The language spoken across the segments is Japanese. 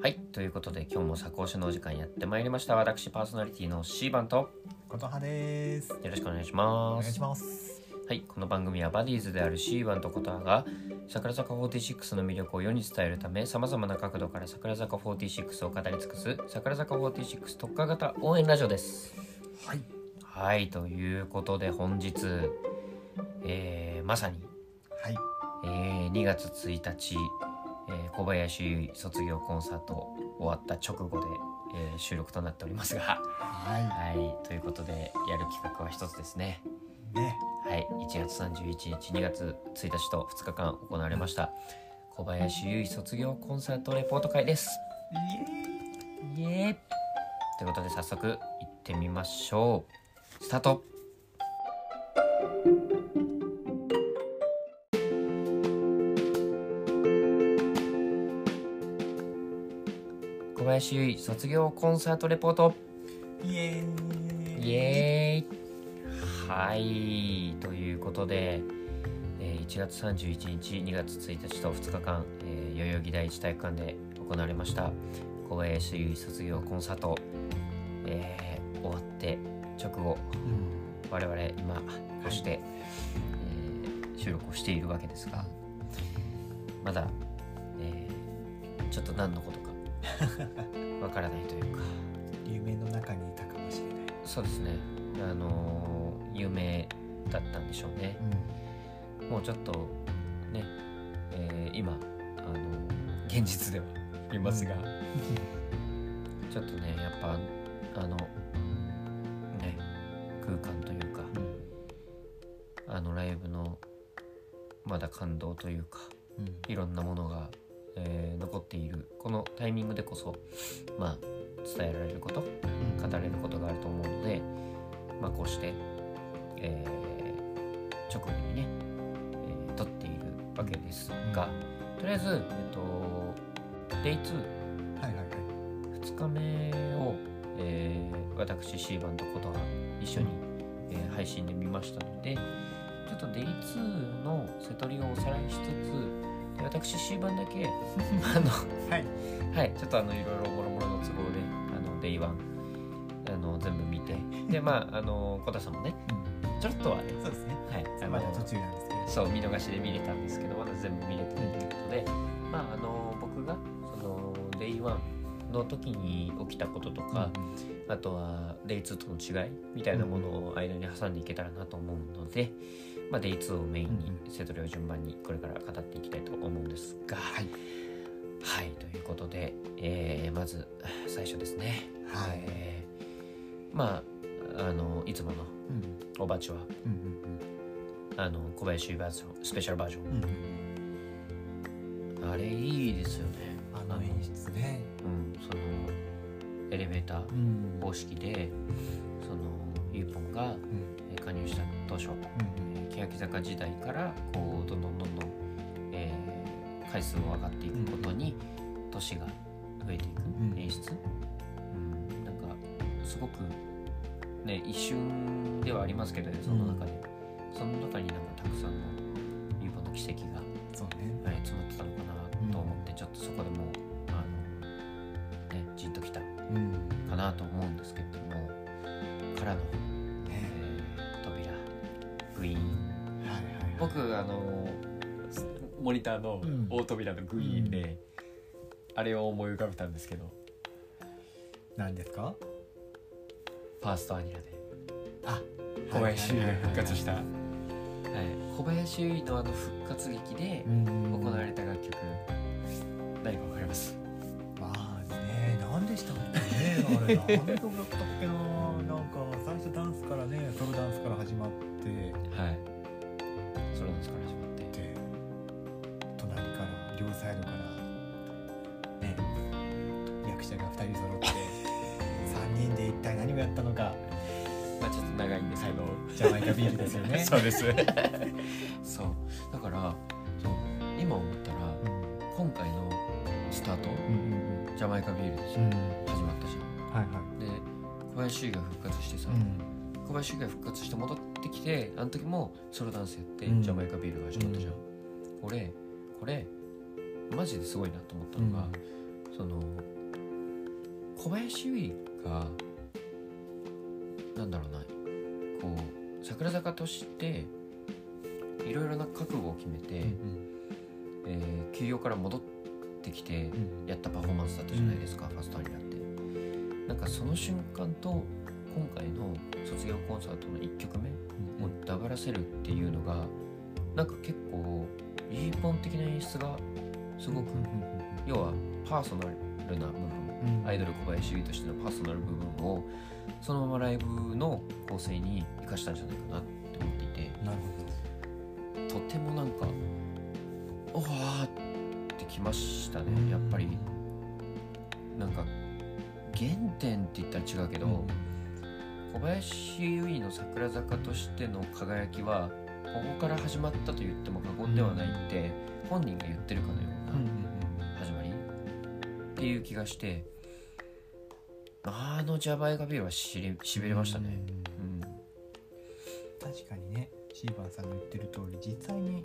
はいということで今日も作講師のお時間やってまいりました私パーソナリティの C 番とことはです。よろしくお願いしおます願いします。はいこの番組はバディーズである C 番とことはが桜坂46の魅力を世に伝えるためさまざまな角度から桜坂46を語り尽くす桜坂46特化型応援ラジオですはい。はいということで本日、えーまさに、はい。えー2月1日、えー小林卒業コンサート終わった直後で、えー収録となっておりますが。ははい。ということでやる企画は一つですね。い。ね。はい。1月31日2月1日と2日間行われました小林優衣卒業コンサートレポート会です。イエーイ。ということで早速行ってみましょう。スタート小林優衣卒業コンサートレポート。イエーイ。イエーイ。はい。ということで、えー1月31日2月1日と2日間、えー代々木第一体育館で行われました小林卒業コンサート、えー終わって直後うん。我々今こうして、えー収録をしているわけですがまだ、えーちょっと何のことか わからないというか夢の中にいたかもしれない。そうですねあのー有名だったんでしょうねうん。もうちょっとね、えー今あのー現実ではいますが、ちょっとねやっぱあのね空間というかあのライブのまだ感動というかうん。いろんなものが、えー残っているこのタイミングでこそまあ伝えられることうん。語れることがあると思うので、まあ、こうして、えー直後にね、えー撮っているわけですが、とりあえず、えっと、Day2 はいはいはい。2日目を、えー私 C 版とことは一緒に、えー配信で見ましたのでちょっと Day2 の瀬取りをおさらいしつつで私 C 版だけあのはい。はい、ちょっとあのいろいろもろもろの都合であの Day1 あの全部見て。で まああの小田さんもね。うん。ちょっとはね。そうですね。はい。まだ途中なんですけど。そう見逃しで見れたんですけどまだ全部見れてないということで、まああの僕がその Day1 の時に起きたこととか、あとは Day2 との違いみたいなものを間に挟んでいけたらなと思うので、まあ、Day2 をメインにうんセトリを順番にこれから語っていきたいと思うんですがはい。はいということで、えーまず最初ですね、はいえーまああのいつものうん。おばちはうんうんあの小林バージョンスペシャルバージョうん。うん。ンあれいいですよねあの演出ね。エレベーターうん。方式でそのユーポンが加入した当初、うん。えー欅坂時代からこうどんどんどんどん、えー回数も上がっていくことに年が増えていくうん。演出、うん、なんかすごくね一瞬ではありますけどねその中で、その中になんかたくさんのユーポンの奇跡が、そうね。はい、詰まってたのかなと思って、ちょっとそこでもうなと思うんですけれどもからの、えね。ー扉グイーンはいはい。僕あのモニターのうん大扉のグイーンで、あれを思い浮かべたんですけど何ですか？ファーストアニラであ。小林優衣が復活した、ははい小林優衣のあの復活劇で。行われた楽曲、何かわかります？まあね、なんでしたっけ？ね、あれ、何の曲だったっけな、なんか最初ダンスからね、ソロダンスから始まって、はい。それなんですから始まって。で、隣から、両サイドから、ね、役者が2人揃って、3人で一体何をやったのか、まあちょっと長いんですけどジャマイカビールですよね。そうです。そう。だからそう今思ったらうん。今回のスタートうんうんジャマイカビールでしょうん。はいはい。で小林が復活してさ、うん。小林優衣が復活して戻ってきてあの時もソロダンスやって、うん。ジャマイカビールが始まったじゃん、俺これマジですごいなと思ったのが、そその小林由衣がなんだろうなこう桜坂としていろいろな覚悟を決めて、えー休養から戻ってきてやったパフォーマンスだったじゃないですか、ファーストアリーナってなんかその瞬間と今回の卒業コンサートの1曲目をダブらせるっていうのがなんか結構一本的な演出がすごく、要はパーソナルな部分アイドル小林優衣としてのパーソナル部分をそのままライブの構成に生かしたんじゃないかなって思っていて。なるほとてもなんかおわーってきましたどねやっぱり。なんか原点って言ったら違うけど、小林優衣の桜坂としての輝きはここから始まったと言っても過言ではないって本人が言ってるかのような始まりっていう気がしてあのジャバイガビールはしりしびれましたね。うん。確かにねシーバンさんの言ってる通り実際に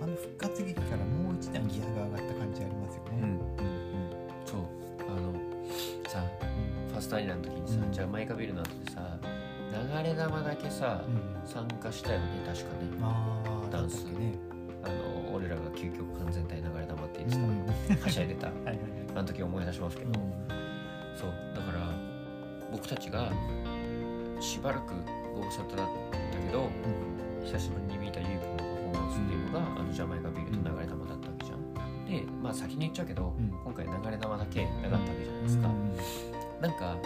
あの復活劇からもう一段ギアが上がった感じありますよね、うんストアイラの時にさ、うん。ジャマイカビルの後でさ流れ弾だけさ、うん。参加したよね確かね。ダンスね。あの俺らが究極完全体流れ弾って言ってうん。た、はしゃいでた。はいあの時思い出しますけど、そう。だから僕たちがしばらくご無沙汰だったけど久しぶりに見たユイコのパフォーマンスっていうのが、あのジャマイカビールと流れ弾だったわけじゃん。でまあ先に言っちゃうけど、うん。今回流れ弾だけなかったわけじゃないですか。なんか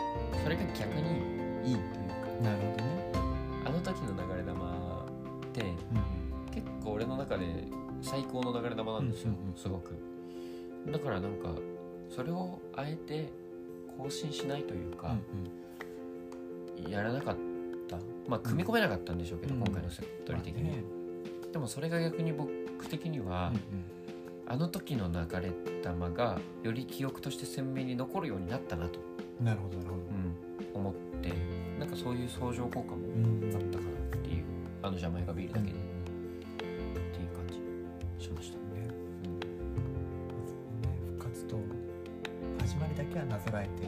それが逆にいいというか。なるほどね、あの時の流れ弾って結構俺の中で最高の流れ弾なんですよ、すごく。だからなんかそれをあえて更新しないというか、やらなかった。まあ組み込めなかったんでしょうけど、うん。今回のセットリ的に、でもそれが逆に僕的には、あの時の流れ弾がより記憶として鮮明に残るようになったなと、なるほどなるほど。うん、思ってなんかそういう相乗効果もうんあったかなっていうあのジャマイカビールだけで、っていう感じ。しました、ね。うん復活と始まりだけはなぞらえて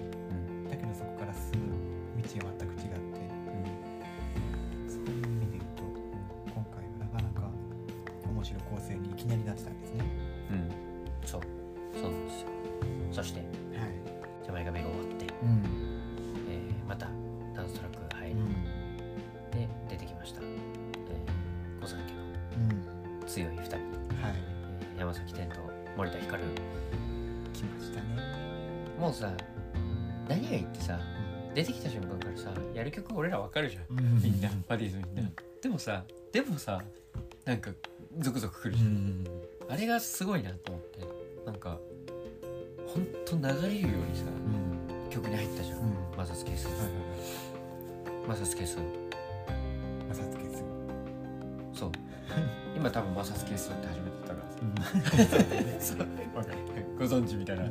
俺らわかるじゃん。うん。みんな。バディーズみんな、でもさでもさなんかゾクゾクくるうじゃん、ん。あれがすごいなと思って。なんかほんと流れるようにさうん。曲に入ったじゃん、うん。マサスケースはいはいはい。マサスケースまさつけすそう。今多分マサスケースって初めて言ったからさ。ご存知みたいな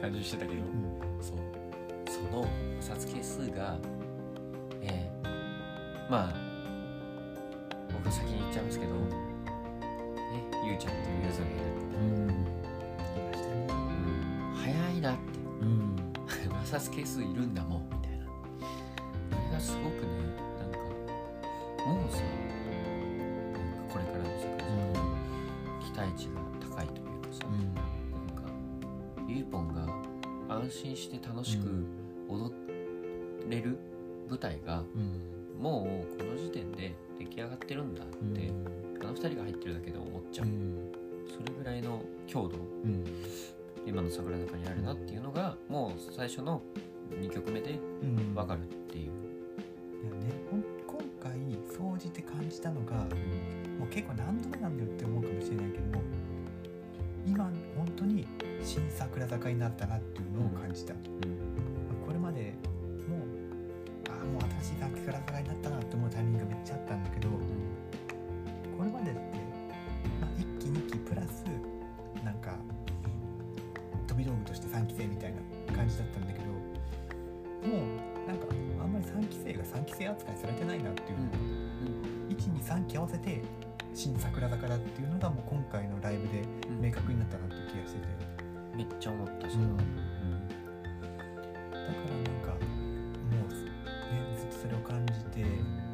感じしてたけど、そう。そのサツケ数がえー、まあ僕先に言っちゃいますけどねゆうちゃんとゆずがいるって、うん。来ましたねうん、早いなって。うん。マサスケ数いるんだもんみたいな。あれがすごくねなんかもうさなんかこれからの世界期待値が高いというかさ、なんかゆうぽんが安心して楽しく踊れる舞台が最初のわせて「新桜坂だ」っていうのがもう今回のライブで明確になったなっていう気がしてて、めっちゃ思ったそれは、うん、だからなんかもう、ね、ずっとそれを感じて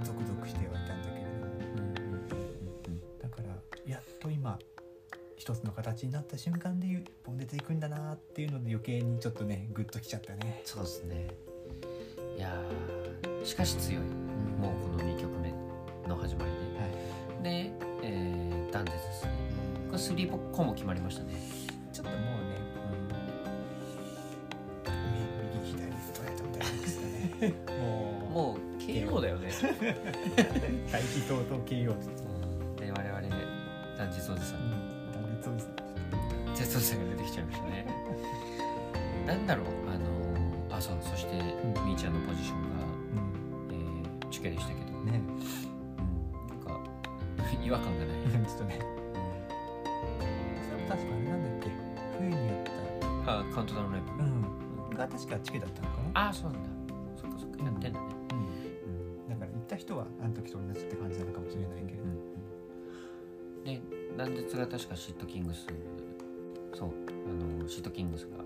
ゾクゾクしてはいたんだけれども、うん、だからやっと今一つの形になった瞬間で一本出ていくんだなっていうので余計にちょっとねグッときちゃったね。そうですね。いやしかし強い。1個も決まりましたね、断絶が確かシットキングスそうあのシットキングスが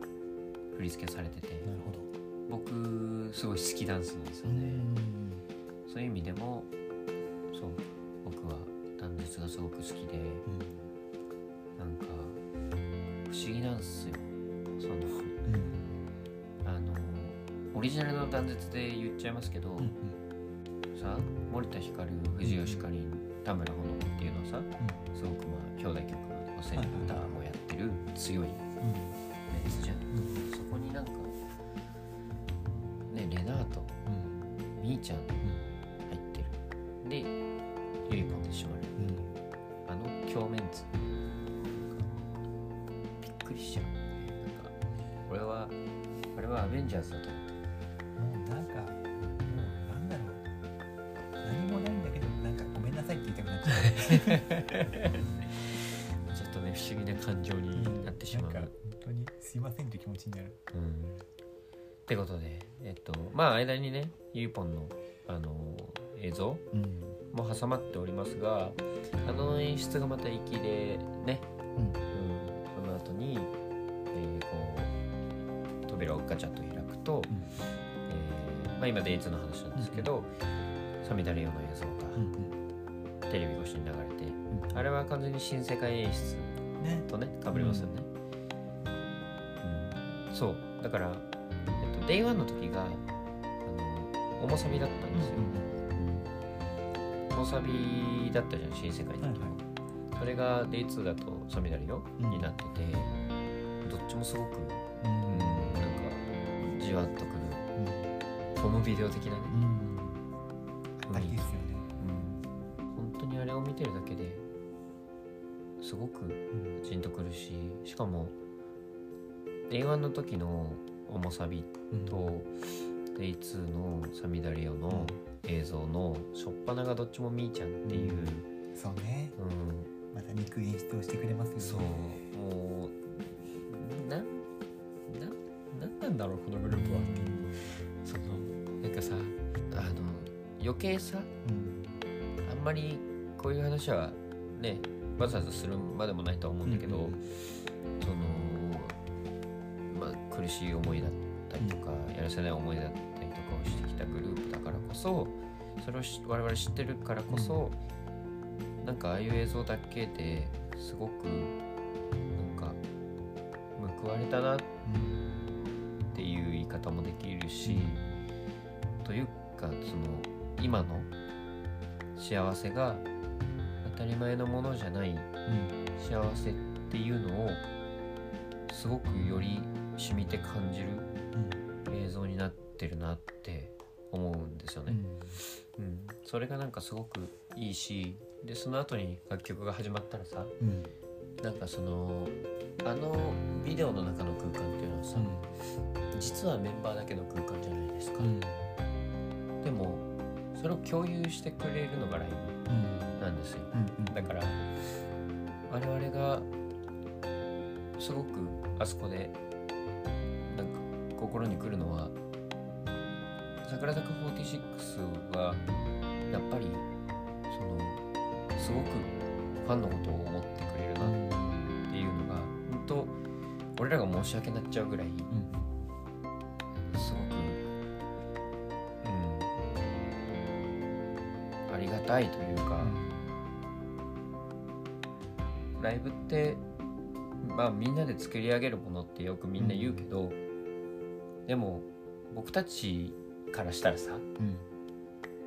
振り付けされててなるほど。僕すごい好きダンスなんですよね、そういう意味でもそう僕は断絶がすごく好きでなんか不思議なんすよ。そのあのオリジナルの断絶で言っちゃいますけど、さ森田ひかる藤吉かりん田村ほのかっていうのはさ、すごくまあ兄弟曲のセンターもやってる強いメンツじゃん、そこになんかねレナートみーちゃん入ってる。でゆいぽんでしまる。あの鏡面図びっくりしちゃう。なんか俺はあれはアベンジャーズだと思う ちょっとね不思議な感情になってしまう、なんか本当にすいませんって気持ちになる。うん。ってことでえっとまあ間にねゆいぽんのあの映像うんも挟まっておりますがあの演出がまた粋でね、うん。うん、その後に、えーこう扉をガチャッと開くと、えーまあ、今デイツの話なんですけど、サミダレオの映像がテレビ越しに流れて、あれは完全に新世界演出ね。とねかぶりますよね、うん。そう。だから、えっと、デイワンの時があの重サビだったんですよ、重サビだったじゃん新世界の時も、それが Day2 だとサミダリオうん。になってて、どっちもすごく、うん。うん、なんかじわっとくるホームビデオ的なね、ししかも Day1 の時の重サビと Day2 のサミダリオの映像の初っ端がどっちもみーちゃんっていう、そうね。うん。また憎い演出をしてくれますよね。そう。もうなななんなんだろうこのグループはっていう。そのなんかさあの余計さうん。あんまりこういう話はねわざわざするまでもないとは思うんだけど、そのまあ苦しい思いだったりとか、やらせない思いだったりとかをしてきたグループだからこそそれをし我々知ってるからこそ、なんかああいう映像だけですごくなんか報われたなっていう言い方もできるし、というかその今の幸せが当たり前のものじゃない幸せっていうのをすごくより染みて感じる映像になってるなって思うんですよね。うん、それがなんかすごくいいしでその後に楽曲が始まったらさなんかそのあのビデオの中の空間っていうのはさ、実はメンバーだけの空間じゃないですか、でもそれを共有してくれるのがライブなんですよ。だから我々がすごくあそこでなんか心に来るのは桜坂46はやっぱりそのすごくファンのことを思ってくれるなっていうのが本当俺らが申し訳なっちゃうぐらいすごくうんありがたいというか、ライブってまあみんなで作り上げるものってよくみんな言うけど、でも僕たちからしたらさうん。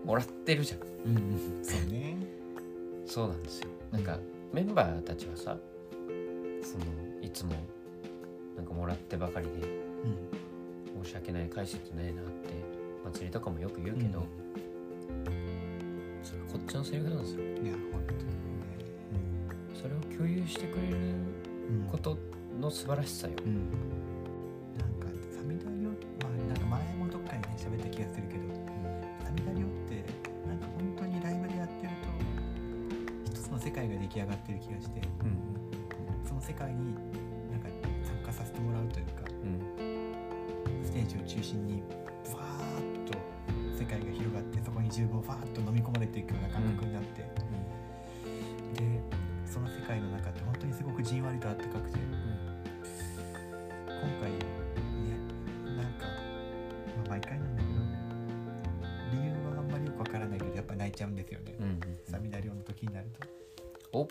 もらってるじゃん。うんうんそうね。そうなんですよ。なんかメンバーたちはさそのいつもなんかもらってばかりでうん。申し訳ない返せてないなって祭りとかもよく言うけど、それこっちのセリフなんですよ。いや本当に共有してくれることの素晴らしさよ、うん。なん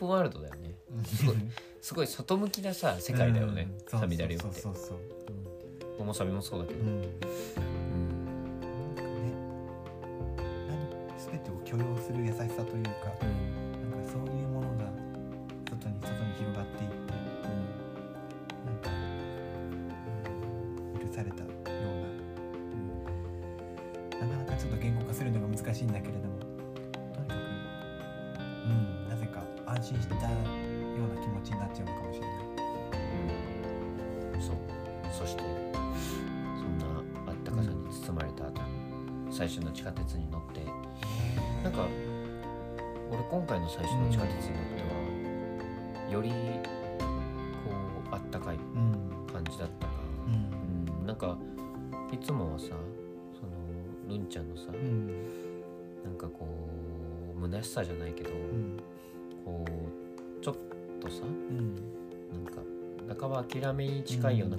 プンワールドだよね。すごいすごい外向きなさ世界だよね、うん。サミダリオってそう。そうそうそうモモサビもそうだけど、うん、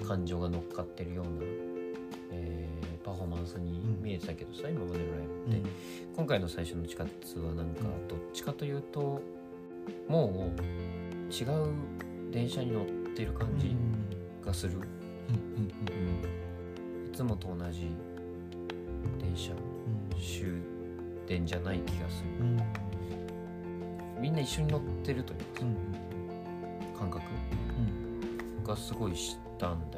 感情が乗っかってるような、えーパフォーマンスに見えてたけどさ、今までのライブって、今回の最初の地下鉄はなんかうん。どっちかというともう違う電車に乗ってる感じがする、うん。うん。いつもと同じ電車終電じゃない気がする。うん。みんな一緒に乗ってるというか感覚うん。がすごいしたんだよ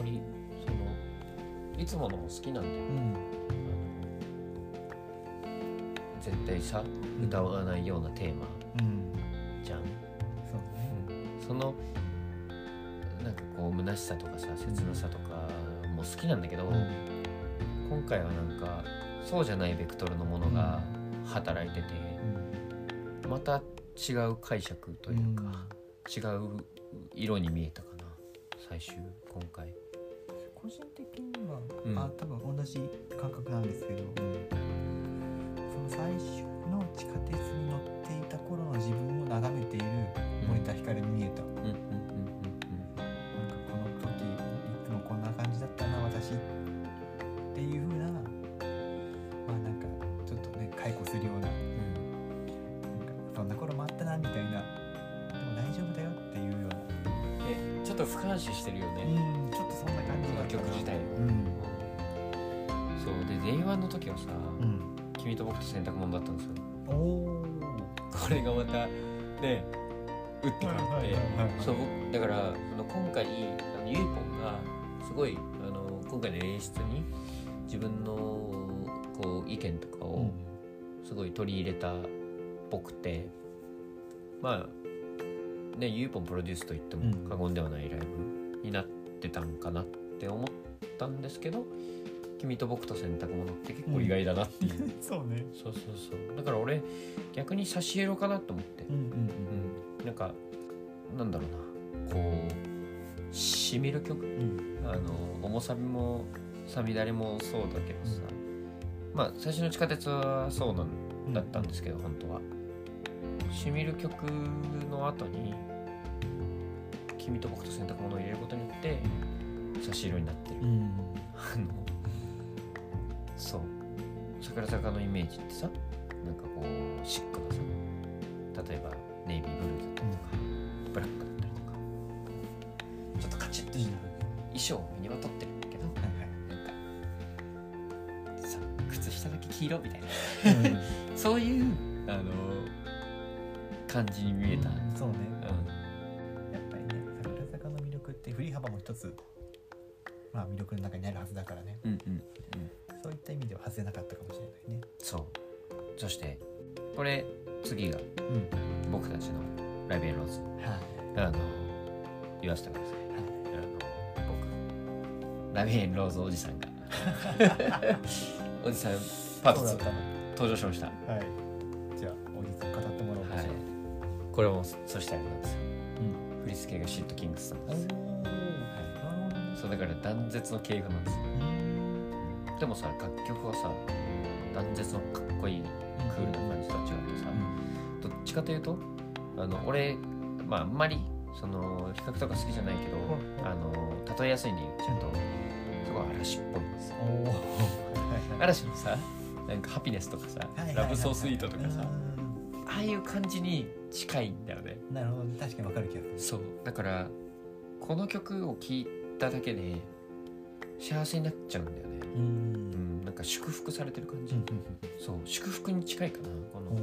まりそのいつものも好きなんだよ、うん。絶対さ歌わないようなテーマうん。じゃん、そうね。そのなんかこう虚しさとかさ切なさとかも好きなんだけど、今回はなんかそうじゃないベクトルのものが働いてて、また違う解釈というか、違う色に見えたかな最終今回、個人的には、うん。あ多分同じ感覚なんですけど、その最初の地下鉄に乗っていた頃の自分を眺めている森田ひかるに見えた、うん Day1 の時はさうん「君と僕と洗濯物」だったんですよ。これがまたね打って変わって。そう僕だからその今回あのゆいぽんがすごいあの今回の演出に自分のこう意見とかをうん。すごい取り入れたっぽくて。まあねゆいぽんプロデュースと言っても過言ではないライブになってたんかなって思ったんですけど「君と僕と洗濯物」って結構意外だなっていう、そうね。そうそうそう。だから俺逆に差し入れかなと思って。うんうんうん、なんかなんだろうな。こうしみる曲。うん。あの重さびもさみだれもそうだけどさ、まあ最初の地下鉄はそうなんうん。だったんですけど、本当は。しみる曲の後に「君と僕と洗濯物」を入れることによって差し色になってる、うん。あのそう。桜坂のイメージってさなんかこうシックなさ例えばネイビーブルーだったりとか、ブラックだったりとか。ちょっとカチッとした衣装を身にまとってるんだけどなんかさ靴下だけ黄色みたいな。はいはいそういうあの感じに見えた、うん。そうね。うん。やっぱりね桜坂の魅力って振り幅も一つまあ魅力の中にあるはずだからね。うんうんうんそういった意味では外せなかったかもしれないね。そう。そしてこれ次がうん。僕たちのライブエンローズ。はい。あの言わせてください。あの僕ラビエンローズおじさんが おじさんパート2そうだったの。登場しました。はい。じゃあおじさん語ってもらおうかしら。はい。これもそしてあれなんですよ。うん。振り付けがシットキングスさんおです。おなるほどねそうだから断絶の系譜なんですよ。うんでもさ楽曲はさ断絶のかっこいいクールな感じとは違ってさどっちかというとあの俺まああんまりその比較とか好きじゃないけどうん。あの例えやすいんで言っちゃうとすごい嵐っぽい。んですよ嵐のさなんかハピネスとかさラブソースイートとかさうん。ああいう感じに近いんだよね。なるほど。確かにわかる気がする。そう。だからこの曲を聴いただけで幸せになっちゃうんだよねうん。うん。なんか祝福されてる感じ、そう祝福に近いかなこおの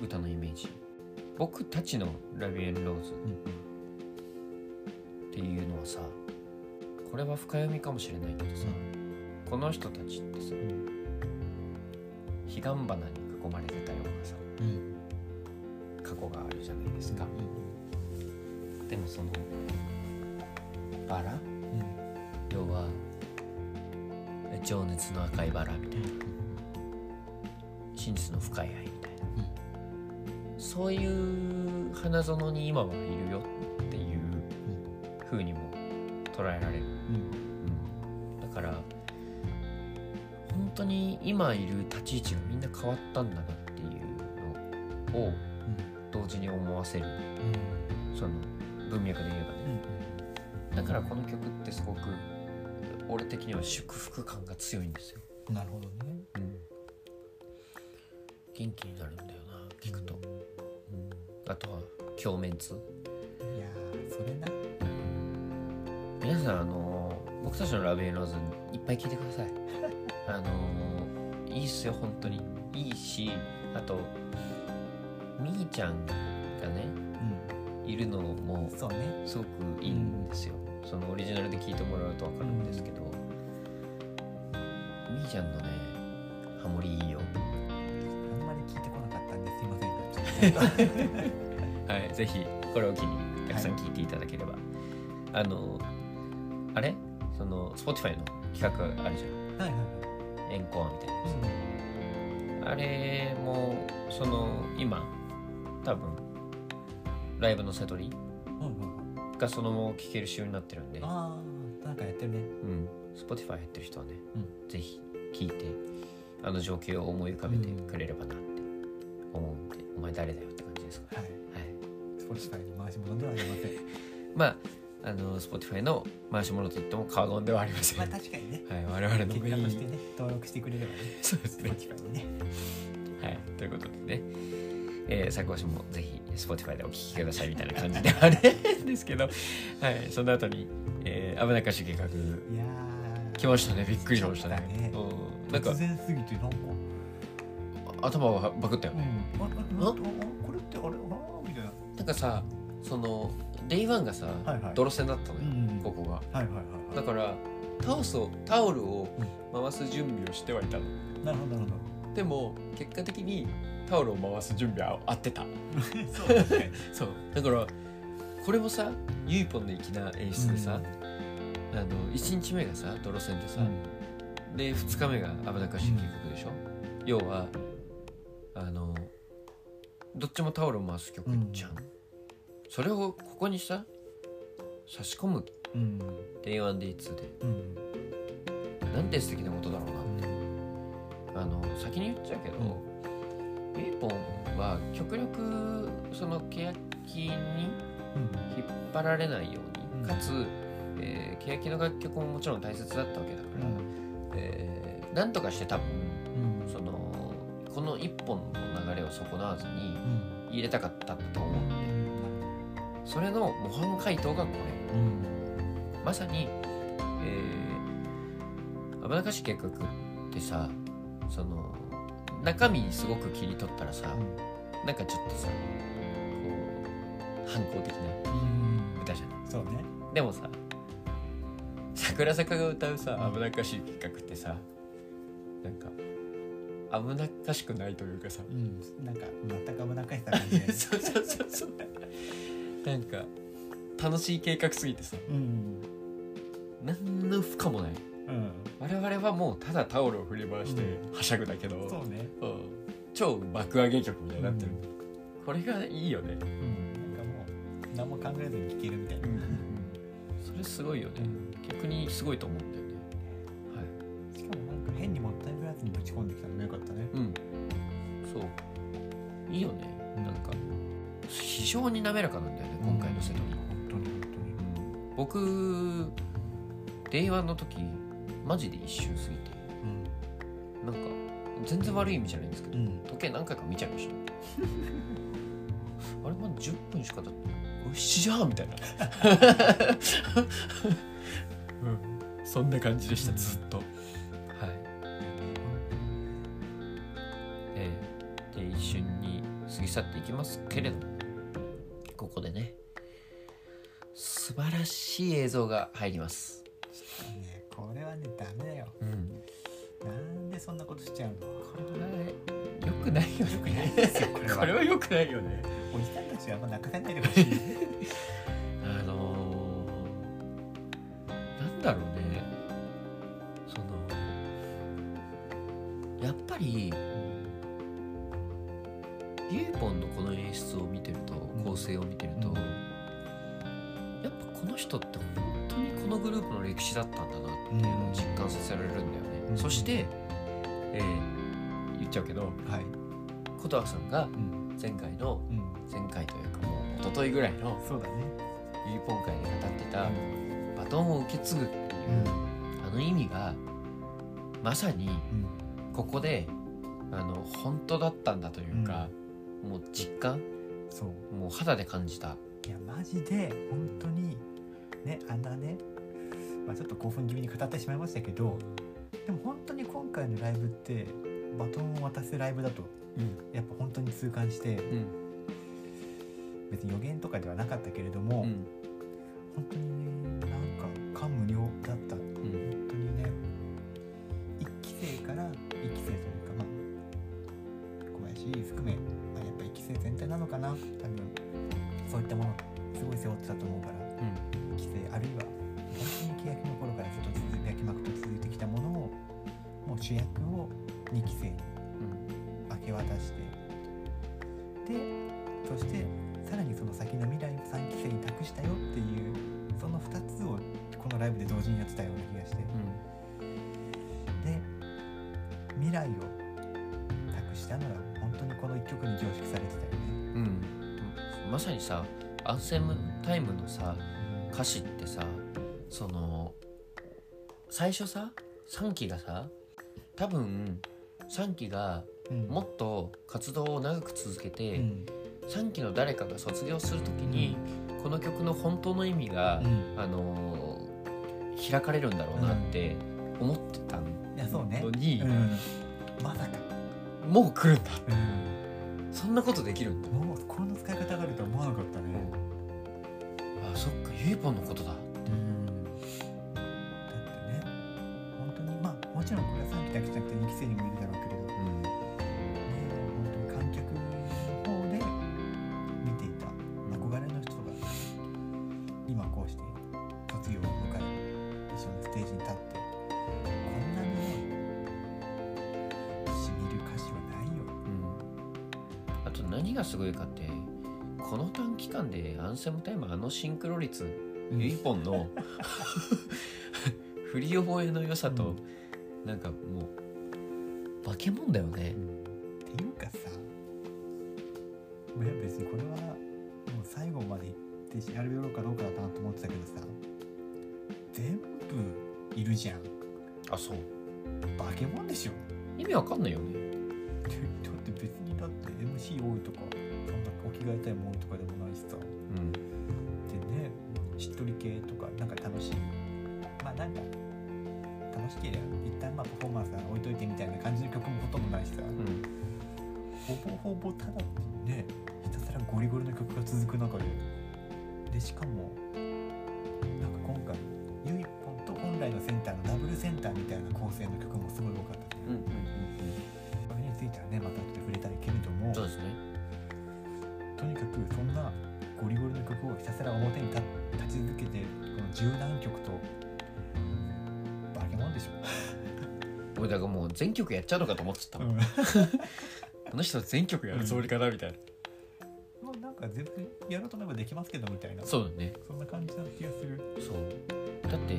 お歌のイメージ。僕たちのラビエンローズっていうのはさこれは深読みかもしれないけどさ、この人たちってさ彼岸花に囲まれてたようなさうん過去があるじゃないですか、でもそのバラ情熱の赤いバラみたいな。真実の深い愛みたいな、そういう花園に今はいるよっていう風にも捉えられる、うん、だから本当に今いる立ち位置がみんな変わったんだなっていうのを同時に思わせる。その文脈で言えばね。だからこの曲ってすごく俺的には祝福感が強いんですよ、なるほどね。元気になるんだよな聞くと、あとは鏡面図いやーそれな。皆さんあの僕たちのラブエンローズいっぱい聞いてください。あのいいっすよ本当に。いいしあとみーちゃんがねいるのもそうね。すごくいいんですよ、そのオリジナルで聞いてもらうと分かるんですけど、みーちゃんのねハモリいいよ。あんまり聞いてこなかったんですいません。はいぜひこれを機にたくさん聞いていただければ、あのあれ？その Spotify の企画あるじゃはいはいはい。んエンコアみたいなやつ、あれもその今多分ライブの瀬取りうんうんがそのまま聴ける仕様になってるんで、ああなんかやってるね。うん、Spotify やってる人はね、うぜひ聞いてあの状況を思い浮かべてくれればなって思うんで、お前誰だよって感じですかはい。ら、はい、スポーツ界の回し物ではありません。まああの Spotify の回し物といっても過言ではありません、まあはい、確かにね。我々の結果としてね登録してくれればね。そうですね。ね。はい、ということでね、えー、作詞もぜひ Spotify でお聴きくださいみたいな感じではあるんですけど、はい、その後に、えー、危なっかしい計画。いやー来ましたね。びっくりしましたね。来ね。うん、なんか突然すぎてなんか。頭がバクったよね、うん。ああこれってあれ？あーみたいな。なんかさその Day1 がさ、はいはい。だったのよ、うんここが。はいはいはいだからタオスをタオルを回す準備をしてはいたの。なるほどなるほでも結果的にタオルを回す準備は合ってた。ど そう確かにそう。だからこれもさユイポンの粋な演出でさ、あの1日目がさ泥線でさ、で2日目が危なっかしい計画でしょ、要はあのどっちもタオルを回す曲じゃん、それをここにさ差し込む。うん、Day1Day2 で。うん。なんて素敵なことだろうなって、あの先に言っちゃうけど、ユイポンは極力その欅に引っ張られないように、うん。かつ、えー、欅の楽曲ももちろん大切だったわけだから、えーなんとかして多分うん。そのこの一本の流れを損なわずに、入れたかったと思う。ん。でそれの模範解答がこれ。うん。まさに、えー、危なっかしい計画ってさその中身すごく切り取ったらさ、なんかちょっとさこう反抗的なうん。歌じゃないそうね。でもさ桜坂が歌うさうん。危なっかしい計画ってさなんか危なっかしくないというかさうん。なんか全く危なっかしさ感じで。そうそうそうそう。なんか楽しい計画すぎてさうん。何の負荷もない。うん我々はもうただタオルを振り回してうはしゃぐだけど、そうね。うん。超爆上げ曲みたいになってる、うん。これがいいよね、うん。なんかもう何も考えずに聴けるみたいな。それすごいよね、逆にすごいと思うんだよね。はい。しかもなんか変にもったいぶらずにぶち込んできたのもよかったね。うん。そう。いいよね。うん。なんか非常に滑らかなんだよね、今回のセト。リ本当に本僕 Day1 の時マジで一瞬過ぎて。当になんか全然悪い意味じゃないんですけど、うん。時計何回か見ちゃいました。あれまだ10分しか経っておい7時半みたいな。うん。そんな感じでしたずっと。はい。ええで一瞬に過ぎ去っていきますけれどもここでね素晴らしい映像が入りますちゃうの。これは良くないよね。良くないですよこれは。これは良くないよね。おじさんたちはあんま泣かせないでほしいさんがうん。前回のうん。前回というかもう一昨日ぐらいのそうだね。ゆいぽん会で語ってたバトンを受け継ぐっていう、あの意味がまさにうん。ここであの本当だったんだというか、もう実感そう。もう肌で感じた。いやマジで本当にねあんなね、まあ、ちょっと興奮気味に語ってしまいましたけどでも本当に今回のライブってバトンを渡すライブだとうん。やっぱ本当に痛感してうん。別に予言とかではなかったけれども、うん。本当にねなんか感無量だった。本うん。当にね一期生から一期生というかまあ小林含め、まあ、やっぱ一期生全体なのかな多分。そういったものすごい背負ってたと思うから規制あるいは本当に欅の頃からずっと続いて焼きまくと続いてきたものをもう主役を2期生に明け渡して。でそしてさらにその先の未来を3期生に託したよっていうその2つをこのライブで同時にやってたような気がして。で未来を託したのが本当にこの1曲に凝縮されてたよね。うん。うんまさにさアンセムタイムのさ歌詞ってさその最初さ3期がさ多分3期がうんもっと活動を長く続けて、うん。3期の誰かが卒業する時にこの曲の本当の意味が、うん。あのー開かれるんだろうなって思ってたのに、うん。まさか、もう来るんだ。うん。そんなことできるんだ、もうこの使い方があるとは思わなかったね。あそっかゆいぽんのことだすごいかってこの短期間でアンセムタイムあのシンクロ率、ゆいぽんの 振り覚えの良さと、なんかもう化け物だよね。っていうかさいや別にこれはもう最後まで言ってやるようかどうかだなと思ってたけどさ全部いるじゃん。あそう。化け物でしょ。意味わかんないよね。だ って MC 多いとかそんなお着替えタイム多いとかでもないしさ。うん。でねしっとり系とかなんか楽しい。まあなんか楽しければ一旦まあパフォーマンスは置いといてみたいな感じの曲もほとんどないしさ、うん。ほぼほぼただねひたすらゴリゴリの曲が続く中ででしかも全曲やっちゃうのかと思ってたもん、うん。この人全曲やるつもりかなみたいな、もうなんか全然やろうと思えばできますけどみたいな。そうだね。そんな感じな気がする。そう。だって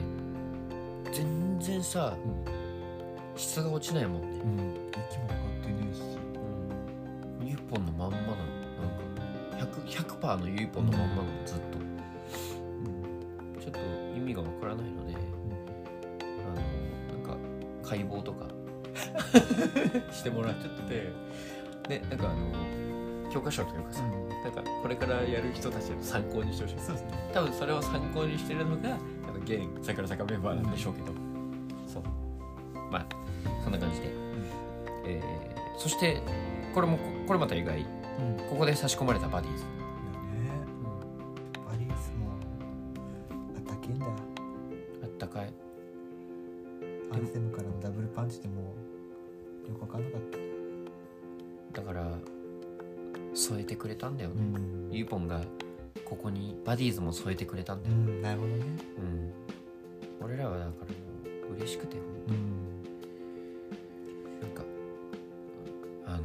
全然さ、質が落ちないもんね。うん。息も上がってねえし。うん。ユーポンのまんまなの。なんか 100%, 100のユーポンのまんまなのずっと、うん。ちょっと意味がわからないので、あのなんか解剖とか してもらっちゃってでなんかあの教科書というかさ、なんかこれからやる人たちの参考にしてほしい。そうですね。多分それを参考にしてるのがあの現桜坂メンバーなんでしょうけど、そう。まあそんな感じで、えーそしてこれもここれまた意外。うん。ここで差し込まれたバディーズ、バリースもあったけんだ。あったかいアンセムからのダブルパンチでもよくわかんなかった。だから添えてくれたんだよね、ん。ユーポンがここにバディーズも添えてくれたんだよ、うんなるほどね。うん、俺らはだからもう嬉しくてうん。なんかあの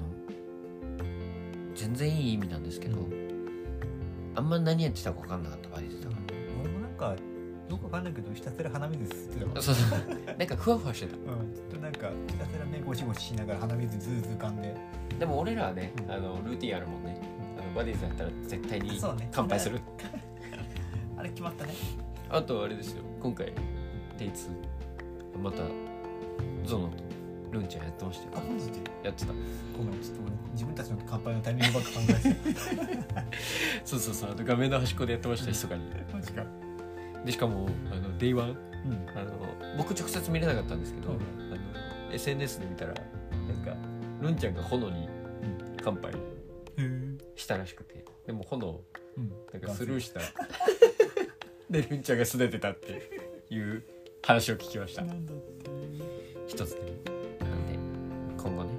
全然いい意味なんですけど、うん。あんま何やってたか分かんなかった Buddies だか俺もなんかよくわかんないけどひたすら鼻水吸ってたそうそう。なんかふわふわしてた。うん、ずっとなんかひたすら目ゴシゴシしながら鼻水ズーズー噛んで。でも俺らはね、うん。あのルーティンあるもんね。あの Buddies やったら絶対にそうね。乾杯する、あれ決まったね。あとあれですよ。今回 Day Two またゾノとルンちゃんやってましたよ。あマジでやってた。ごめんちょっと俺自分たちの乾杯のタイミングばっか考えて そうそうそう。あの画面の端っこでやってましたうん。密かに。マジかでしかもあの Day1 うん。あの僕直接見れなかったんですけど、うん。あの SNS で見たらなんかルンちゃんが炎に乾杯したらしくてでも炎うん。なんかスルーした。でルンちゃんがすねてたっていう話を聞きました。一つでもなんで今後ね、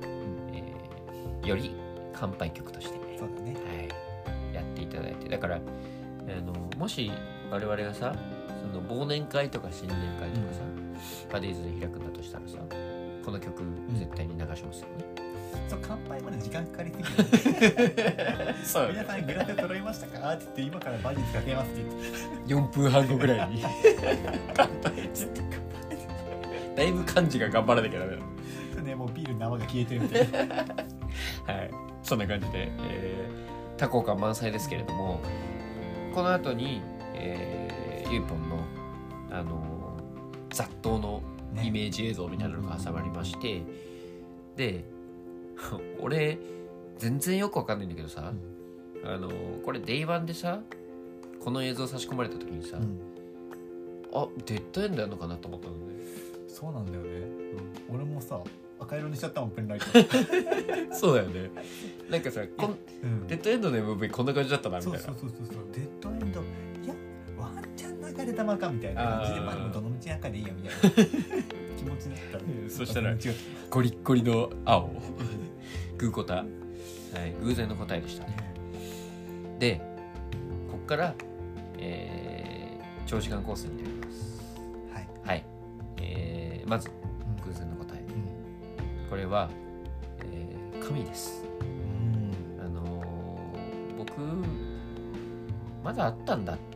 えーより乾杯曲として、そうだね。はい、やっていただいてだからあのもし我々がさその忘年会とか新年会とかさ、バディーズで開くんだとしたらさこの曲絶対に流しますよね、そう乾杯まで時間かかりすぎる そう皆さんグラス揃いましたか?って言って今からバディ使けますって言って。4分半後ぐらいに。乾杯。っつってだいぶ漢字が頑張らなきゃダメだ。ねもうビールの泡が消えてるみたいな。はい、そんな感じで、えー、多幸感満載ですけれどもこの後に、えー、ゆいぽんの、あのー雑踏のイメージ映像みたいなのが挟まりまして、で 俺全然よくわかんないんだけどさ、あのーこれ Day1 でさこの映像差し込まれた時にさ、うん。あデッドエンドやんのかなと思ったのね。そうなんだよね、俺もさ赤色にしちゃったもんペンライト、そうだよね。なんかさこんうん。デッドエンドの MV こんな感じだったなみたいな。そうそうそうそう。そうデッドエンド。いやワンチャン流れ玉かみたいな感じでまあでもどの道赤でいいやみたいな。気持ちだったうんそしたらゴリッゴリの青。グーコタ、はい、偶然の答えでしたね。でこっから、えー長時間コースになります。はい、はい、えーまずうん。偶然の答え。うん。これは、えー神です。うん。あのー僕まだあったんだって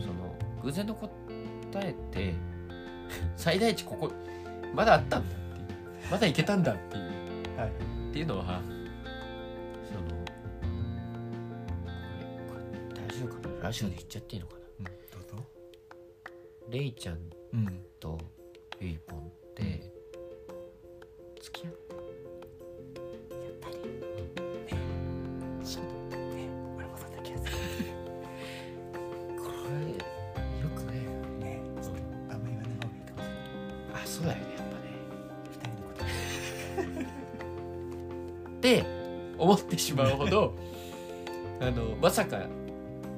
その偶然の答えって 最大値ここまだあったんだっていう。まだいけたんだっていう。はい。っていうのはそのこれ大丈夫かな？ラジオで言っちゃっていいのかな？うん。どうぞ。レイちゃんうん。とゆいぽ思ってしまうほどあのまさか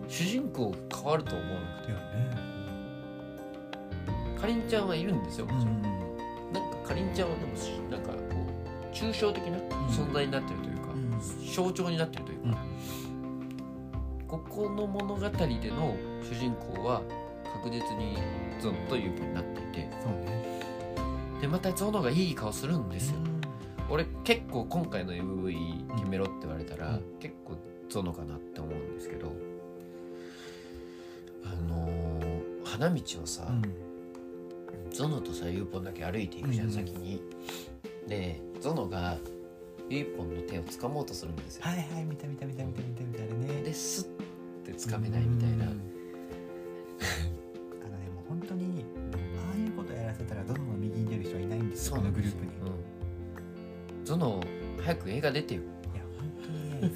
主人公が変わると思わなくて。かりんちゃんはいるんですよもちろん、んなんかかりんちゃんはでもしなんかこう抽象的な存在になってるというか、うん。象徴になってるというか、ここの物語での主人公は確実にゾノとユーポになっていて。ね。でまたゾノがいい顔するんですよ、俺結構今回の MV 決めろって言われたら、うん。結構ゾノかなって思うんですけどあのー花道をさ、うん。ゾノとさユーポンだけ歩いていくじゃん、うんうん。先に。でゾノがユーポンの手を掴もうとするんですよ、はいはい見た見た見た見た見た見たあれね。でスッて掴めないみたいな、うんあのねもう本当にああいうことやらせたらどの右に出る人はいないんですよ。このグループに、うん、ゾノ早く映画出てよ、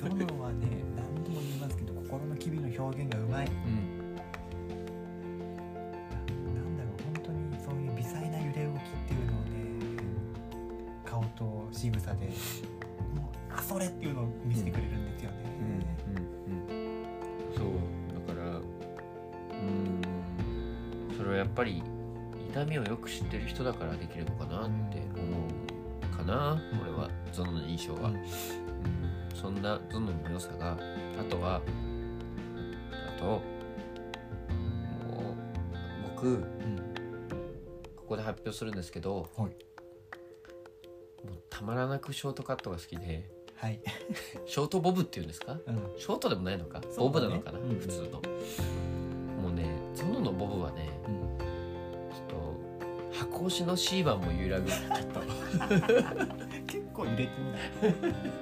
ゾノはね何度も言いますけど心の機微の表現がうまい。うん、なんだろう本当にそういう微細な揺れ動きっていうのをね顔と仕草でもうあそれっていうのを見せてくれるんですよね、そうだからうんそれはやっぱり痛みをよく知ってる人だからできるのかなって思うかな、うん。俺は。ゾノの印象は、うんうんそんなゾノの良さがあとはあともう僕うん。ここで発表するんですけど、はい。もうたまらなくショートカットが好きではい、ショートボブっていうんですか？うん、ショートでもないのか、ね。ブなのかな、うん普通の。もうねゾノのボブはねうん。ちょっと箱押しのシーバーも揺らぐ。ちょっと結構揺れてる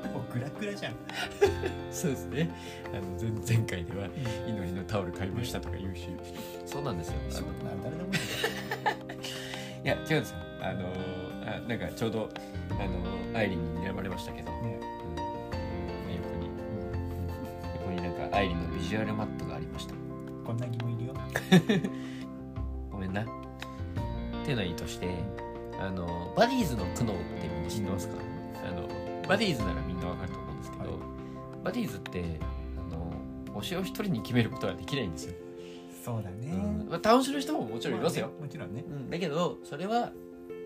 な。もうグラグラじゃん、そうですね。あの前前回では祈りのタオル買いましたとか言うし。そうなんですよ。仕事なら誰でも。いいよいや違うんですよあのあなんかちょうどあのアイリンに睨まれましたけど、うん。ね横に。横になんかアイリンのビジュアルマップがありました。こんな疑問いるよ。ごめんな。っていうのはいいとしてあのバディーズの苦悩ってみんな知ってますか？バディーズならみんなわかると思うんですけど、はい。バディーズってあの推しを一人に決めることはできないんですよ、そうだね、うん。まあ、倒しの人ももちろんいますよ、まあねもちろんね。うん、だけどそれは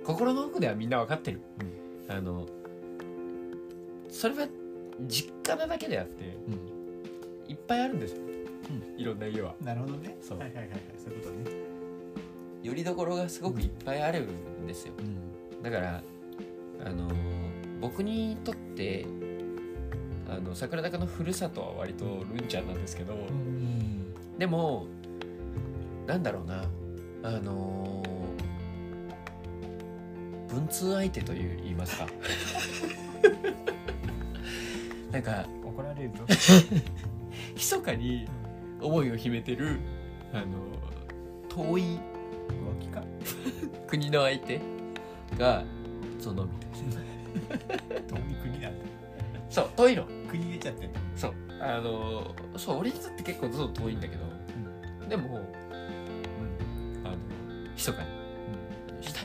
心の奥ではみんな分かってる、あのそれは実家なだけであっていっぱいあるんですよ、いろんな家は。なるほどね。そう。はいはいはいはい。そういうことね。よりどころがすごくいっぱいあるんですよ。うん。だからあの僕にとってあの桜坂のふるさとは割とルンちゃんなんですけど、うん。でもなんだろうなあの文通相手という言いますか。なんか怒られるぞ。密かに思いを秘めてるあの遠い 国の相手がそのみたい遠い国なん。だなそう遠いの。国出ちゃってんだ。そう。あのそう俺にとって結構ずっと遠いんだけど。でも、うん、あの密かに、うん、したい。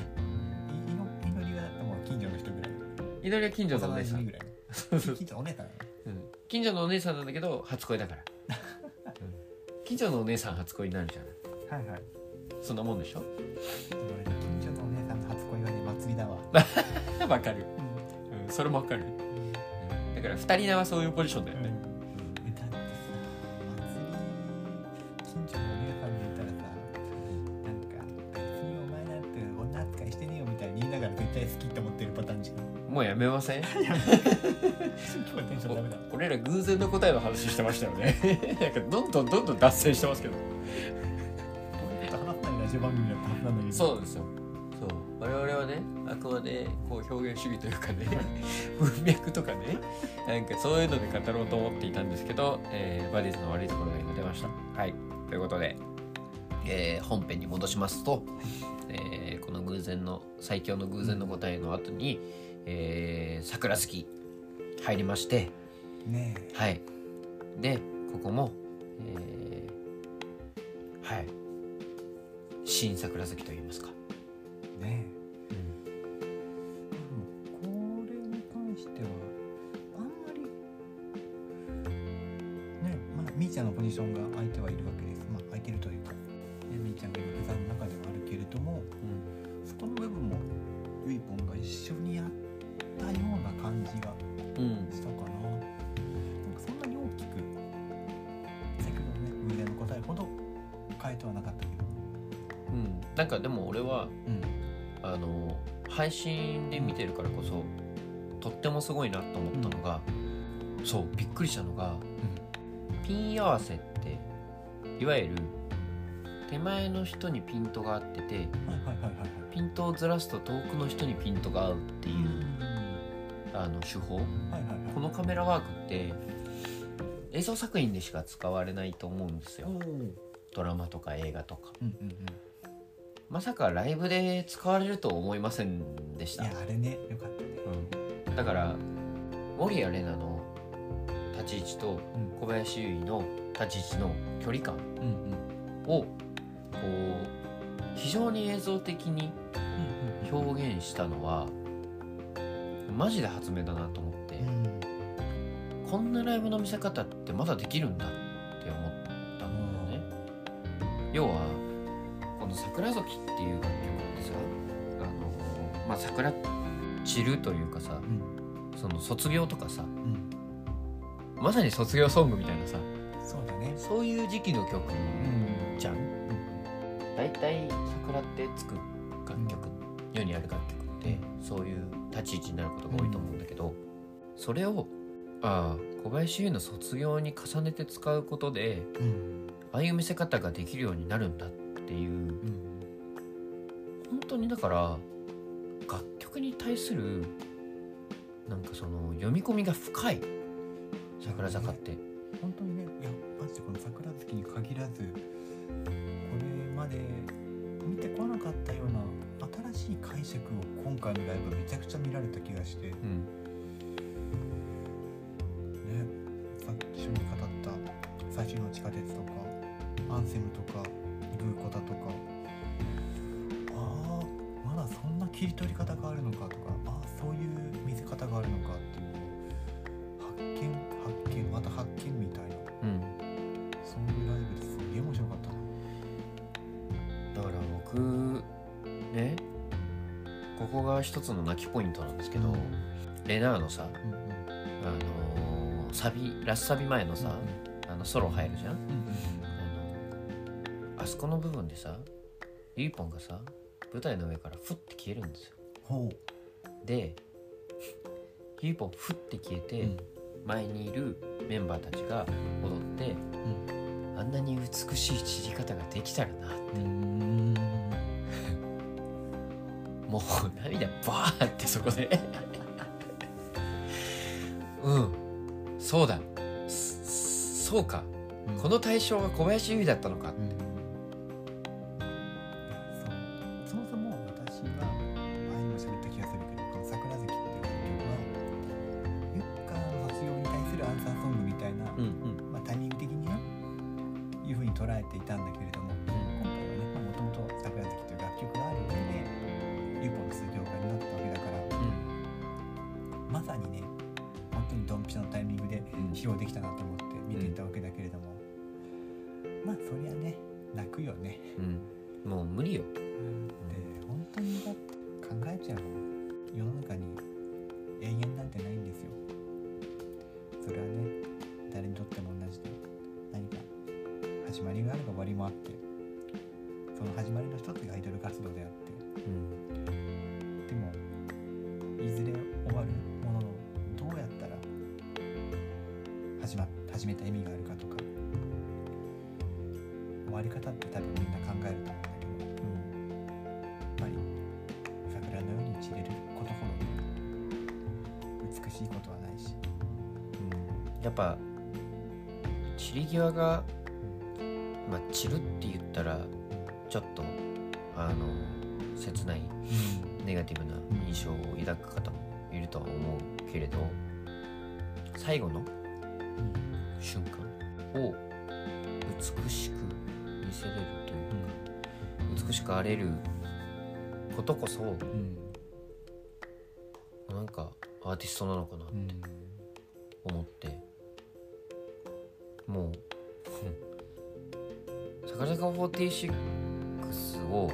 祈りはもう近所の人ぐらい。祈りは近所のお姉さん、ぐらい。近所のお姉さん。うん、近所のお姉さんなんだけど初恋だから、うん、近所のお姉さん初恋になるじゃない。はいはい。そんなもんでしょ？近所のお姉さんの初恋はね祭りだわ。わかる、うん、それもわかる、うん。だから二人名はそういうポジションだよね、えだってさ祭り近所のお姉さんに言ったらさなんか別にお前なんて女扱いしてねえよみたいに言いながら絶対好きって思ってるパターンじゃん。もうやめません？今日はテンションダメだ。お俺ら偶然の答えの話してましたよね。なんかどんどんどんどん脱線してますけど。こういうこと話さないラジオ番組だったはずなんだけどそうですよ我々はねあくまでこう表現主義というかね文脈とかねなんかそういうので語ろうと思っていたんですけど、えーバディズの悪いところが今出ました。はい。ということで、えー本編に戻しますと、えーこの偶然の最強の偶然の答えの後に、えー桜好き入りましてねはい。でここも、えーはい。新桜好きと言いますかね、うん、これに関してはあんまりねまあみーちゃんのポジションが空いてはいるわけです。まあ空いてるというか、ね、みーちゃんが今膝の中ではあるけれども、うん、そこの部分もウィポンが一緒にやったような感じがしたかな、うん、なんかそんなに大きく先ほどね無理の答えほど変えてはなかったけど。うん、なんかでも俺は、うん。あの配信で見てるからこそとってもすごいなと思ったのが、そうびっくりしたのがピン合わせっていわゆる手前の人にピントが合っててピントをずらすと遠くの人にピントが合うっていう、あの手法。このカメラワークって映像作品でしか使われないと思うんですよ。ドラマとか映画とか。うんうんうんまさかライブで使われると思いませんでした。いやあれね。よかったね。うん、だから守谷玲奈の立ち位置とうん。小林優衣の立ち位置の距離感をこう非常に映像的に表現したのはマジで発明だなと思って、うん。こんなライブの見せ方ってまだできるんだって思ったんだよね。要はこの「桜崎」っていう楽曲ってさあのまあ桜散るというかさうん。その卒業とかさうん。まさに卒業ソングみたいなさそうだね。そういう時期の曲うん。じゃん？大体桜ってつく楽曲、世にある楽曲ってそういう立ち位置になることが多いと思うんだけど、それをああ小林優の卒業に重ねて使うことでうん。ああいう見せ方ができるようになるんだっていう。うん。本当にだから楽曲に対するなんかその読み込みが深い。桜坂って。本当にねいやマジでこの桜月に限らずこれまで見てこなかったような新しい解釈を今回のライブめちゃくちゃ見られた気がして。ねうん。さっき一緒に語った最初の地下鉄とかアンセムとかブーコタとか。ああまだそんな切り取り方があるのかとか。ああそういう見せ方があるのかっていう発見発見また発見みたいな。うん。そういうライブですげえ面白かったな。だから僕ねここが一つの泣きポイントなんですけど、レナーのさ、うんうん。あのーサビラスサビ前のさ、あのソロ入るじゃん、うんうんそこの部分でさゆいぽんがさ舞台の上からふって消えるんですよ。ほでゆいぽんふって消えて、うん。前にいるメンバーたちが踊って、あんなに美しい散り方ができたらなううん。もう涙バーってそこで。うん。そうだ。そそうか。この対象が小林優衣だったのかうんたんだけれども今回はねもともと「桜月」という楽曲がある上でユーポの卒業会になったわけだからまさにね本当にドンピシャのタイミングでうん。披露できたなと思って活動であって。うん。でもいずれ終わるもののどうやったら始ま始めた意味があるかとか終わり方って多分みんな考えると思うんだけどやっぱり桜のように散れることほど美しいことはないし、うん。やっぱ散り際がまあ散るって言ったらそうん。なんかアーティストなのかなって思って。もう桜坂46を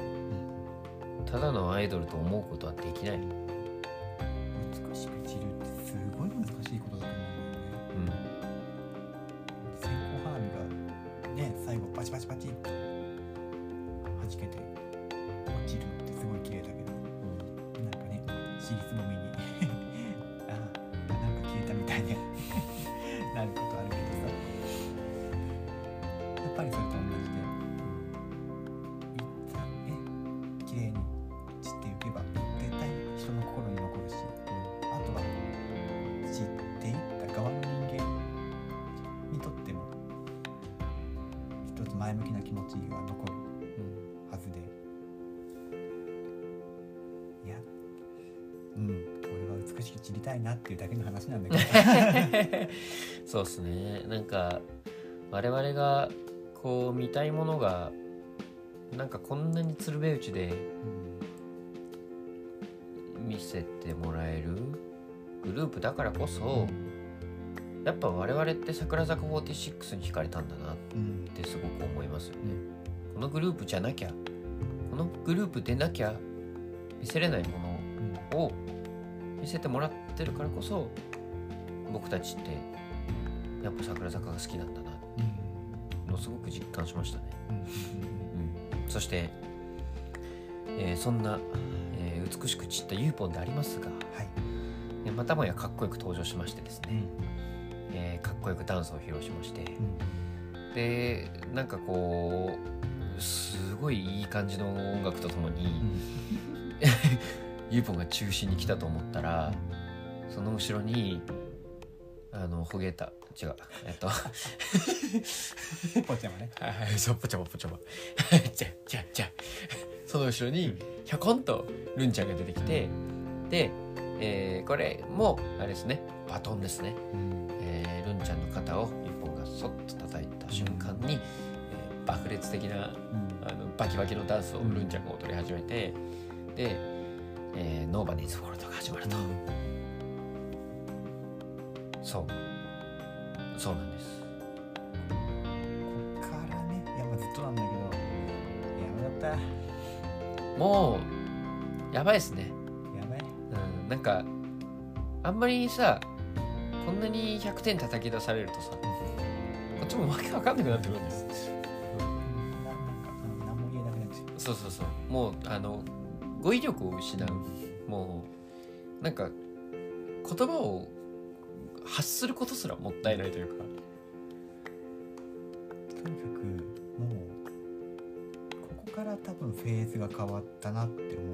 ただのアイドルと思うことはできない、は美しく散りたいなっていうだけの話なんだけど。そうっすね。なんか我々がこう見たいものがなんかこんなに鶴瓶打ちで見せてもらえるグループだからこそやっぱ我々って桜坂46に惹かれたんだなっうん。てすごく思いますよね。このグループじゃなきゃこのグループでなきゃ見せれないものを見せてもらってるからこそ僕たちってやっぱ桜坂が好きなんだなうんのすごく実感しましたね、うん。うん、そして、えーそんな、えー美しく散ったユーポンでありますが、はい。えーまたもやかっこよく登場しましてですね、うん。えーかっこよくダンスを披露しまして。うん。でなんかこうすごいいい感じの音楽とともに、ユーポンが中心に来たと思ったらその後ろにあのほげた違うえっとぽっちゃまね。はいはいそうぽちゃぽぽちゃぽじゃじゃじゃ。その後ろにひょこんとルンちゃんが出てきてで、えーこれもあれですねバトンですね、うん。えールンちゃんの肩をユーポンがそっと叩いた瞬間に、えー爆裂的なあのバキバキのダンスをルンちゃんが踊り始めて、で、えー、ノーバディーズフォルトが始まると、そう。そうなんです。こっからね。いやまあずっとなんだけど。やばか。っもうやばいですね。たやばい。うんなんかあんまりさこんなに100点叩き出されるとさこっちもわけわかんなくなってくるんです。ななんかうん何も言えなくなっちゃう。そうそうそう。もうあの語彙力を失う。もうなんか言葉を発することすらもったいないというか。とにかくもうここから多分フェーズが変わったなって思う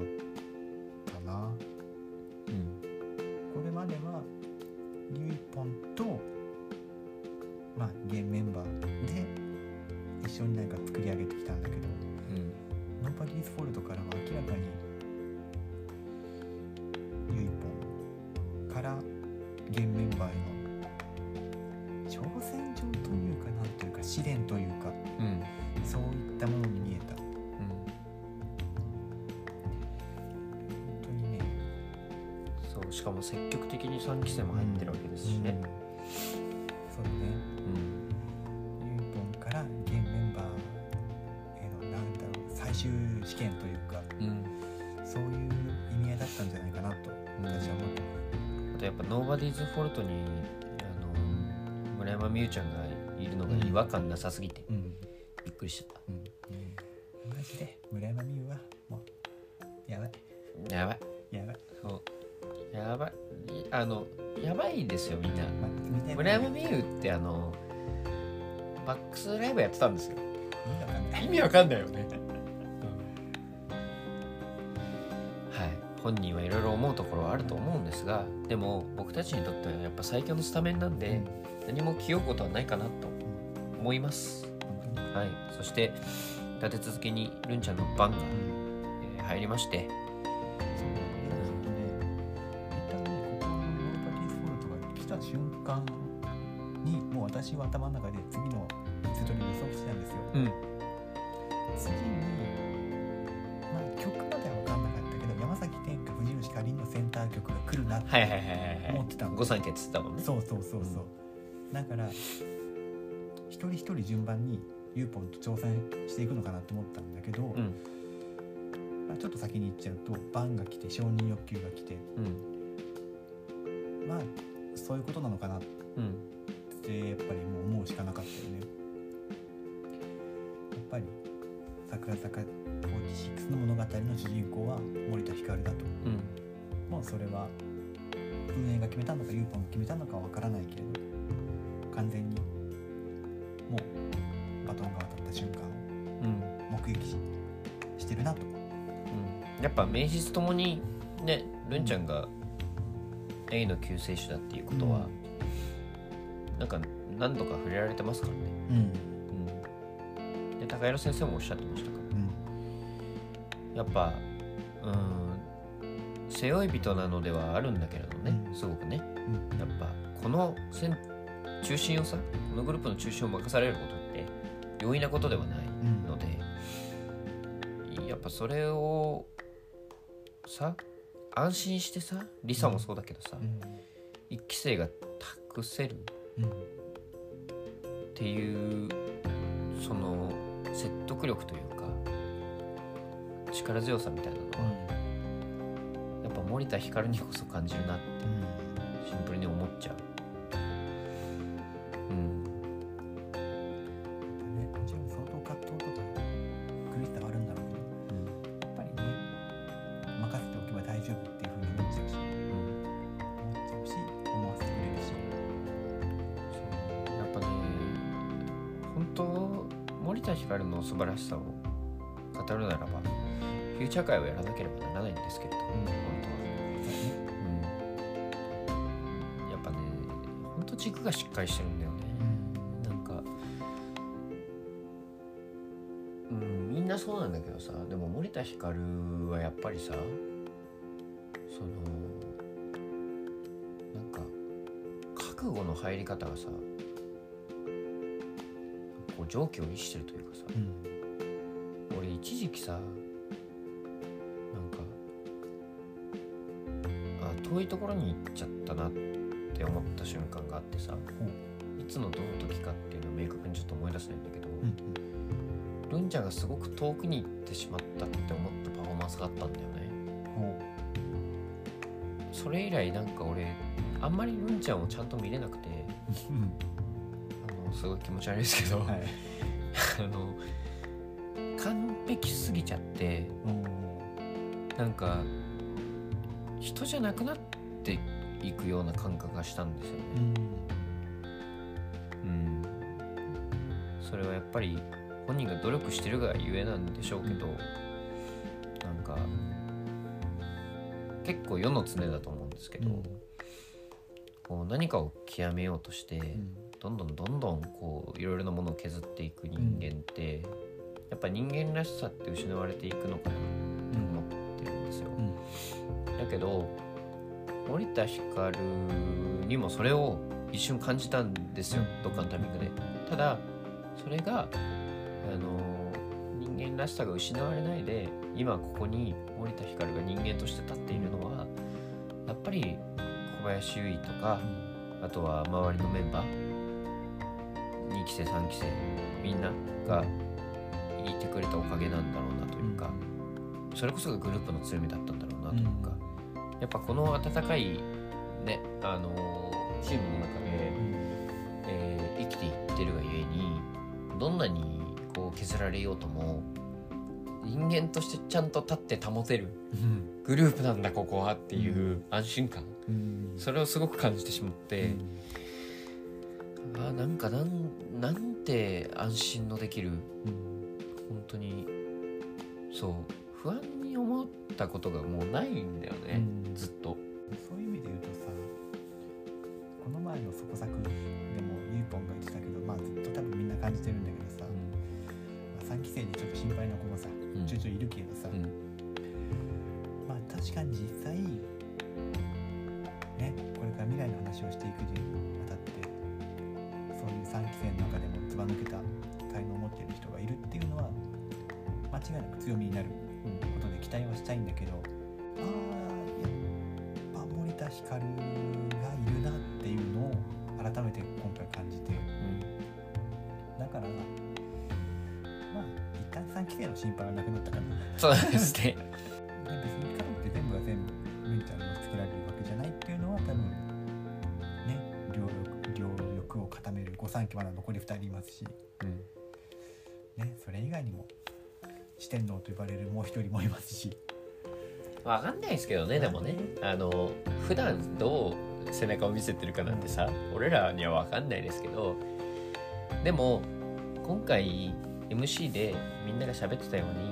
も積極的に3期生も入ってるわけですしね。そうだねうん。ゆいぽんから現メンバーへのなんだろう最終試験というかうん。そういう意味合いだったんじゃないかなと私は思ってあとやっぱノーバディーズフォルトにあの村山美羽ちゃんがいるのが違和感なさすぎてうん。びっくりしちゃあのやばいですよみんな。村山美羽ってあのバックスライブやってたんですよ。意味わかんない。意味わかん はい。本人はいろいろ思うところはあると思うんですがでも僕たちにとってはやっぱ最強のスタメンなんで、何も気負うことはないかなと思います。本当にはい。そして立て続けにルンちゃんの番が、えー入りましてもう私は頭の中で次のセトリ予測してたんですよ。うん。次にまあ曲までは分かんなかったけど山崎天下藤吉かりんのセンター曲が来るなってはいはいはいはいはい。思ってたの。御三家っつったもんね。そうそうそうそう、だから一人一人順番にユーポンと挑戦していくのかなと思ったんだけど、うん。まあ、ちょっと先に言っちゃうとバンが来て承認欲求が来て。うん。まあそういうことなのかな。っうんてやっぱりもう思うしかなかったよね。やっぱり桜坂46の物語の主人公は森田ひかるだと。うん。もうそれは運営が決めたのかユーポンが決めたのかはわからないけれど完全にもうバトンが渡った瞬間をうん。目撃ししてるなと。うん。やっぱ名実ともにねルンちゃんが A の救世主だっていうことは、なんか何度か触れられてますからね、うん。うん、で高弘先生もおっしゃってましたから。やっぱうん背負い人なのではあるんだけれどね、うん。すごくね。うん。やっぱこの中心をさこのグループの中心を任されることって容易なことではないうん。ので、やっぱそれをさ安心してさリサもそうだけどさ、うん。一期生が託せるっうん。ていうその説得力というか力強さみたいなのは、やっぱ森田ひかるにこそ感じるなってシンプルに思っちゃう。しさを語るならばフューチャー界をやらなければならないんですけれど、本当は。うん。やっぱね本当軸がしっかりしてるんだよね、なんかうんみんなそうなんだけどさでも森田ひかるはやっぱりさそのなんか覚悟の入り方がさこう常軌を逸してるというかさ。うん俺一時期さなんかあ遠いところに行っちゃったなって思った瞬間があってさいつのどの時かっていうのを明確にちょっと思い出せないんだけど、うんルンちゃんがすごく遠くに行ってしまったって思ったパフォーマンスがあったんだよね。ほそれ以来なんか俺あんまりルンちゃんをちゃんと見れなくてううん。あのすごい気持ち悪いですけど、はい。あの完璧すぎちゃってなんか人じゃなくなっていくような感覚がしたんですよね。うん。うん、それはやっぱり本人が努力してるがゆえなんでしょうけど、なんか結構世の常だと思うんですけど、こう何かを極めようとして、どんどんどんどんこういろいろなものを削っていく人間って、ぱ人間らしさって失われていくのかなって思ってるんですよ。だけど森田ひかるにもそれを一瞬感じたんですよどっかのタイミングで。ただそれがあの人間らしさが失われないで今ここに森田ひかるが人間として立っているのはやっぱり小林優衣とかあとは周りのメンバー2期生3期生みんながいてくれたおかげなんだろうなというか、それこそがグループの強みだったんだろうなというか、やっぱこの温かいねあのーチームの中で、えー生きていってるがゆえにどんなにこう削られようとも人間としてちゃんと立って保てるグループなんだここはっていう安心感、うん。それをすごく感じてしまって、あーなんかなんなんて安心のできる本当にそう不安に思ったことがもうないんだよね、うんずっと。3期まだ残り2人いますし、うん、ね、それ以外にも四天王と呼ばれるもう1人もいますし。分かんないですけどねでもね。あの普段どう背中を見せてるかなんてさ、うん、俺らには分かんないですけど。でも今回 MC でみんなが喋ってたように、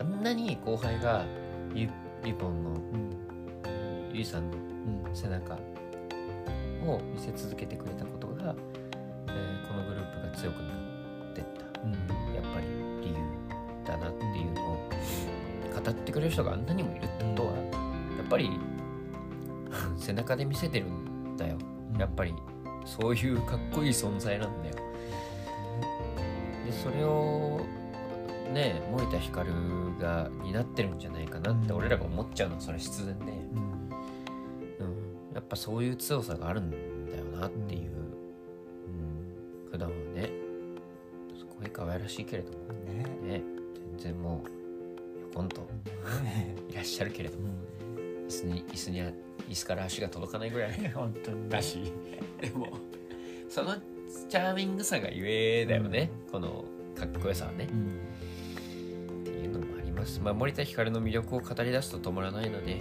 うん、あんなに後輩がリリボンの、うん、ゆいさんの背中を見せ続けてくれたこと強くなってった。うん。やっぱり理由だなっていうのを語ってくれる人があんなにもいるってことはやっぱり 背中で見せてるんだよ。やっぱり。そういうかっこいい存在なんだよ。でそれをね森田ひかるが担ってるんじゃないかなってうん。俺らが思っちゃうのはそれ必然で、うん。うん、やっぱそういう強さがあるんだよなっていう、しいけれども。ね。ね。全然もうよこんとね。いらっしゃるけれども。椅子に椅子に椅子から足が届かないぐらい。本当にだしでもそのチャーミングさがゆえだよね、このかっこよさはね。うん。っていうのもあります。まあ、森田ひかるの魅力を語り出すと止まらないので、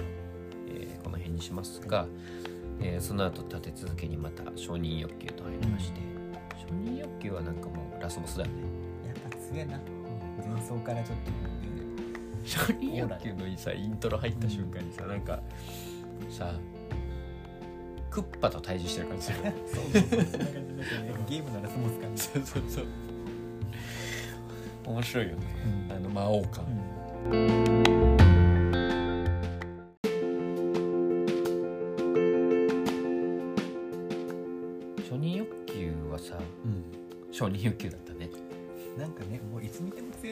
えーこの辺にしますが、えーその後立て続けにまた承認欲求と入りまして、承認欲求はなんかもうラスボスだよね。やっぱ強えな。前奏からちょっとね承認欲求のさイントロ入った瞬間にさ、なんかさクッパと対峙してる感じする。そうそうそう。ゲームならスモス感。じそうそうそう。面白いよね。うん。あの魔王感。承認欲求はさうん。承認欲求だった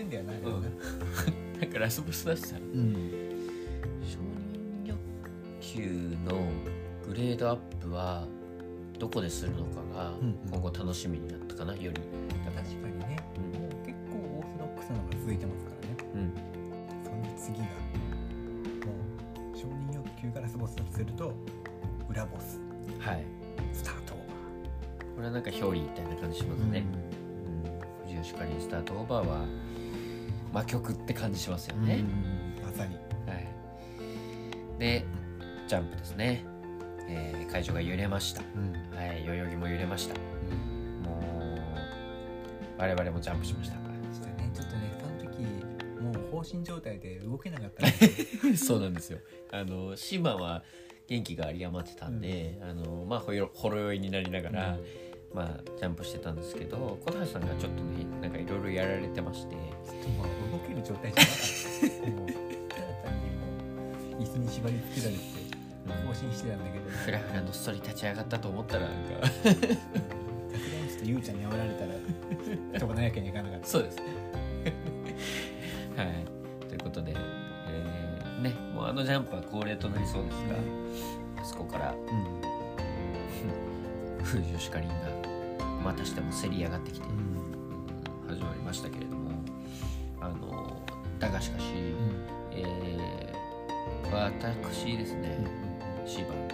ん。だよなあれはななんかラスボスだしさ。うん承認欲求のグレードアップはどこでするのかがうんうん。今後楽しみになったかなより。確かにね。うんもう結構オーソドックスなのが続いてますからね。うん。その次がもう承認欲求からスボスだとすると裏ボス。はい。スタートオーこれはなんか表裏みたいな感じしますバーね、うん、藤吉かりんスタートオーバーは魔曲って感じしますようん。ね、まさに。はい、でジャンプですね、えー会場が揺れました。うん。はい代々木も揺れました。もう我々もジャンプしました。したね。ちょっとねその時もう放心状態で動けなかった。そうなんですよ。あの島は元気が有り余ってたんで、あのまあほろ酔いになりながら、まあジャンプしてたんですけど小橋さんがちょっとねなんかいろいろやられてまして。もう動ける状態じゃなかった。もう単にもう椅子に縛り付けられて放心してたんだけど。ふらふらのっそり立ち上がったと思ったらなんか。さすがにちょっとゆうちゃんに煽られたら飛ばないわけにいかなかったそうですね。はい。ということで、えーねもうあのジャンプは恒例となりそうですが、あそこから。うん。風女かりんがまたしても競り上がってきて、うん。うん始まりましたけれども。あのだがしかし、えー私ですね、シーバー、え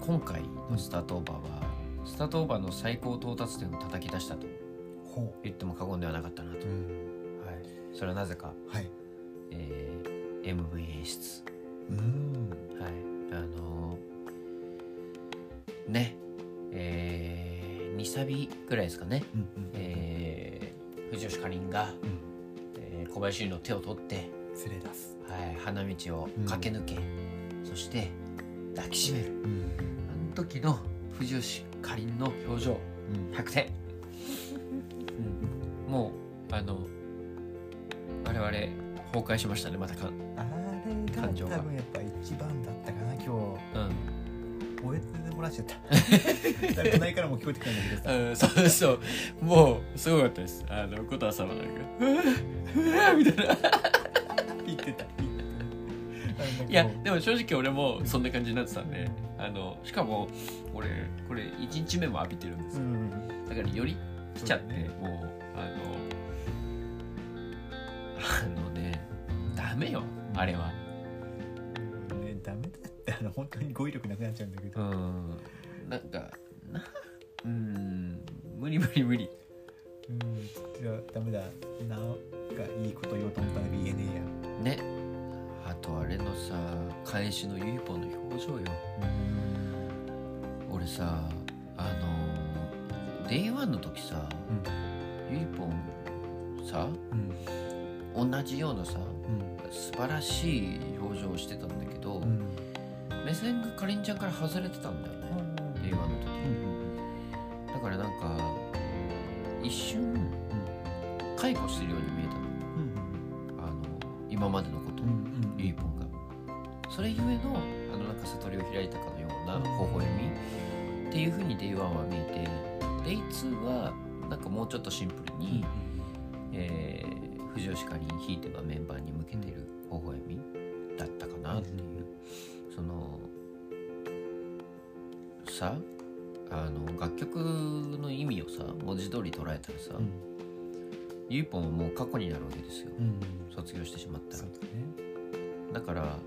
ー今回のスタートオーバーは、スタートオーバーの最高到達点を叩き出したとほ言っても過言ではなかったなと、はい、それはなぜか、はい。えー MV 演出うん。はい。あのーね。えー、2サビぐらいですかね、うんうんえー、藤吉かりんが、うん。えー小林の手を取って、連れ出す。はい、花道を駆け抜け、そして抱きしめる。うん。あの時の藤吉かりんの表情うん。100点、うん、もうあの我々崩壊しましたねまたかあれが感情が。多分やっぱ一番だったかな今うん日おえつで漏らしちゃった？誰もないからもう聞こえてくるんだけどさ。うん、そうそう。もうすごかったです。あの琴葉様なんか「うわうわみたいな。言ってたいやでも正直俺もそんな感じになってたんであのしかも俺これ1日目も浴びてるんですよ。うんだからより来ちゃって、ね。もうあのあのねダメよあれは。ねダメだあの本当に語彙力なくなっちゃうんだけど、うん。なんかなうん。無理無理無理。うん、じゃあダメだ。なんかいいこと言おうと思ったんだけど言えねえや。ね。あとあれのさ返しのゆいぽんの表情よ。俺さあの Day One の時さゆいぽんさうん。同じようなさうん。素晴らしい表情をしてたんだけど、うん目線がかりんちゃんから外れてたんだよね Day One の時うんだからなんか一瞬回顧してるように見えたの。うんあの今までのことを、うんうん。ゆいぽんが。それゆえのあのなんか悟りを開いたかのような微笑み。っていう風に Day One は見えてデイ2はなんかもうちょっとシンプルに、えー、藤吉かりんひいてはメンバーに向けてる微笑みだったかなっていう、そのさあの楽曲の意味をさ文字通り捉えたらさ、うん。ゆいぽんはもう過去になるわけですよ。うん卒業してしまったら。ね。だから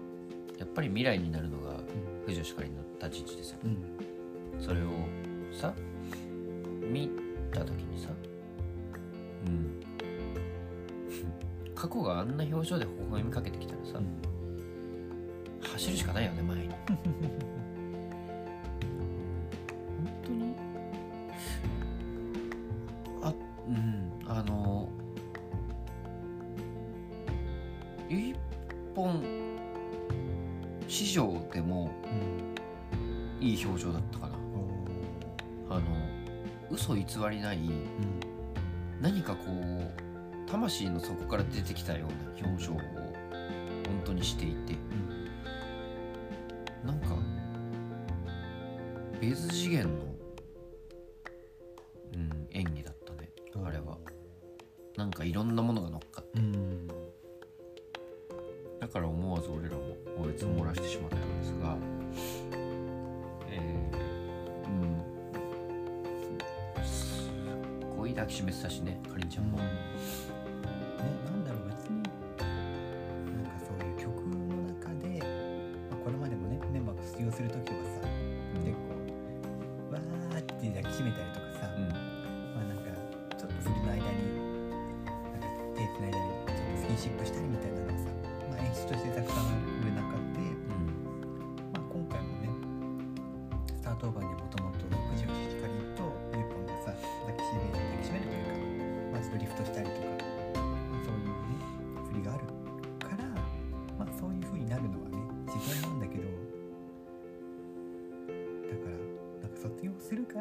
やっぱり未来になるのが藤吉かりんの立ち位置ですよ。うん。それをさ見た時にさうん。過去があんな表情で微笑みかけてきたらさ、走るしかないよね前に。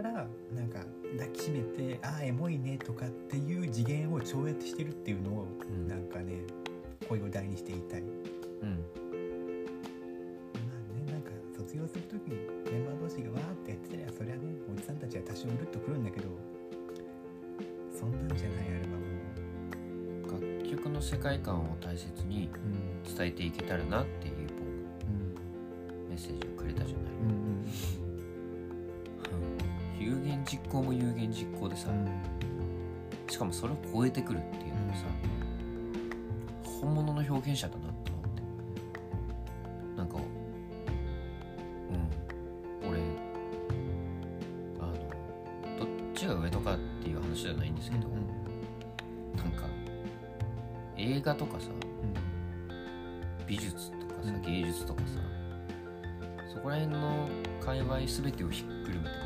からなんか抱きしめてああエモいねとかっていう次元を超越してるっていうのを、うん。なんかね声を大にして言いたい。うん。まあね、なんか卒業する時にメンバー同士がわーってやってたらそりゃねおじさんたちは多少うるっとくるんだけどそんなんじゃないアルバムを。楽曲の世界観を大切にうん。伝えていけたらなってくるっていうのがさ、本物の表現者だなと思って。なんかうん。俺あのどっちが上とかっていう話じゃないんですけど、なんか映画とかさ美術とかさうん。芸術とかさ、そこら辺の界隈全てをひっくるめても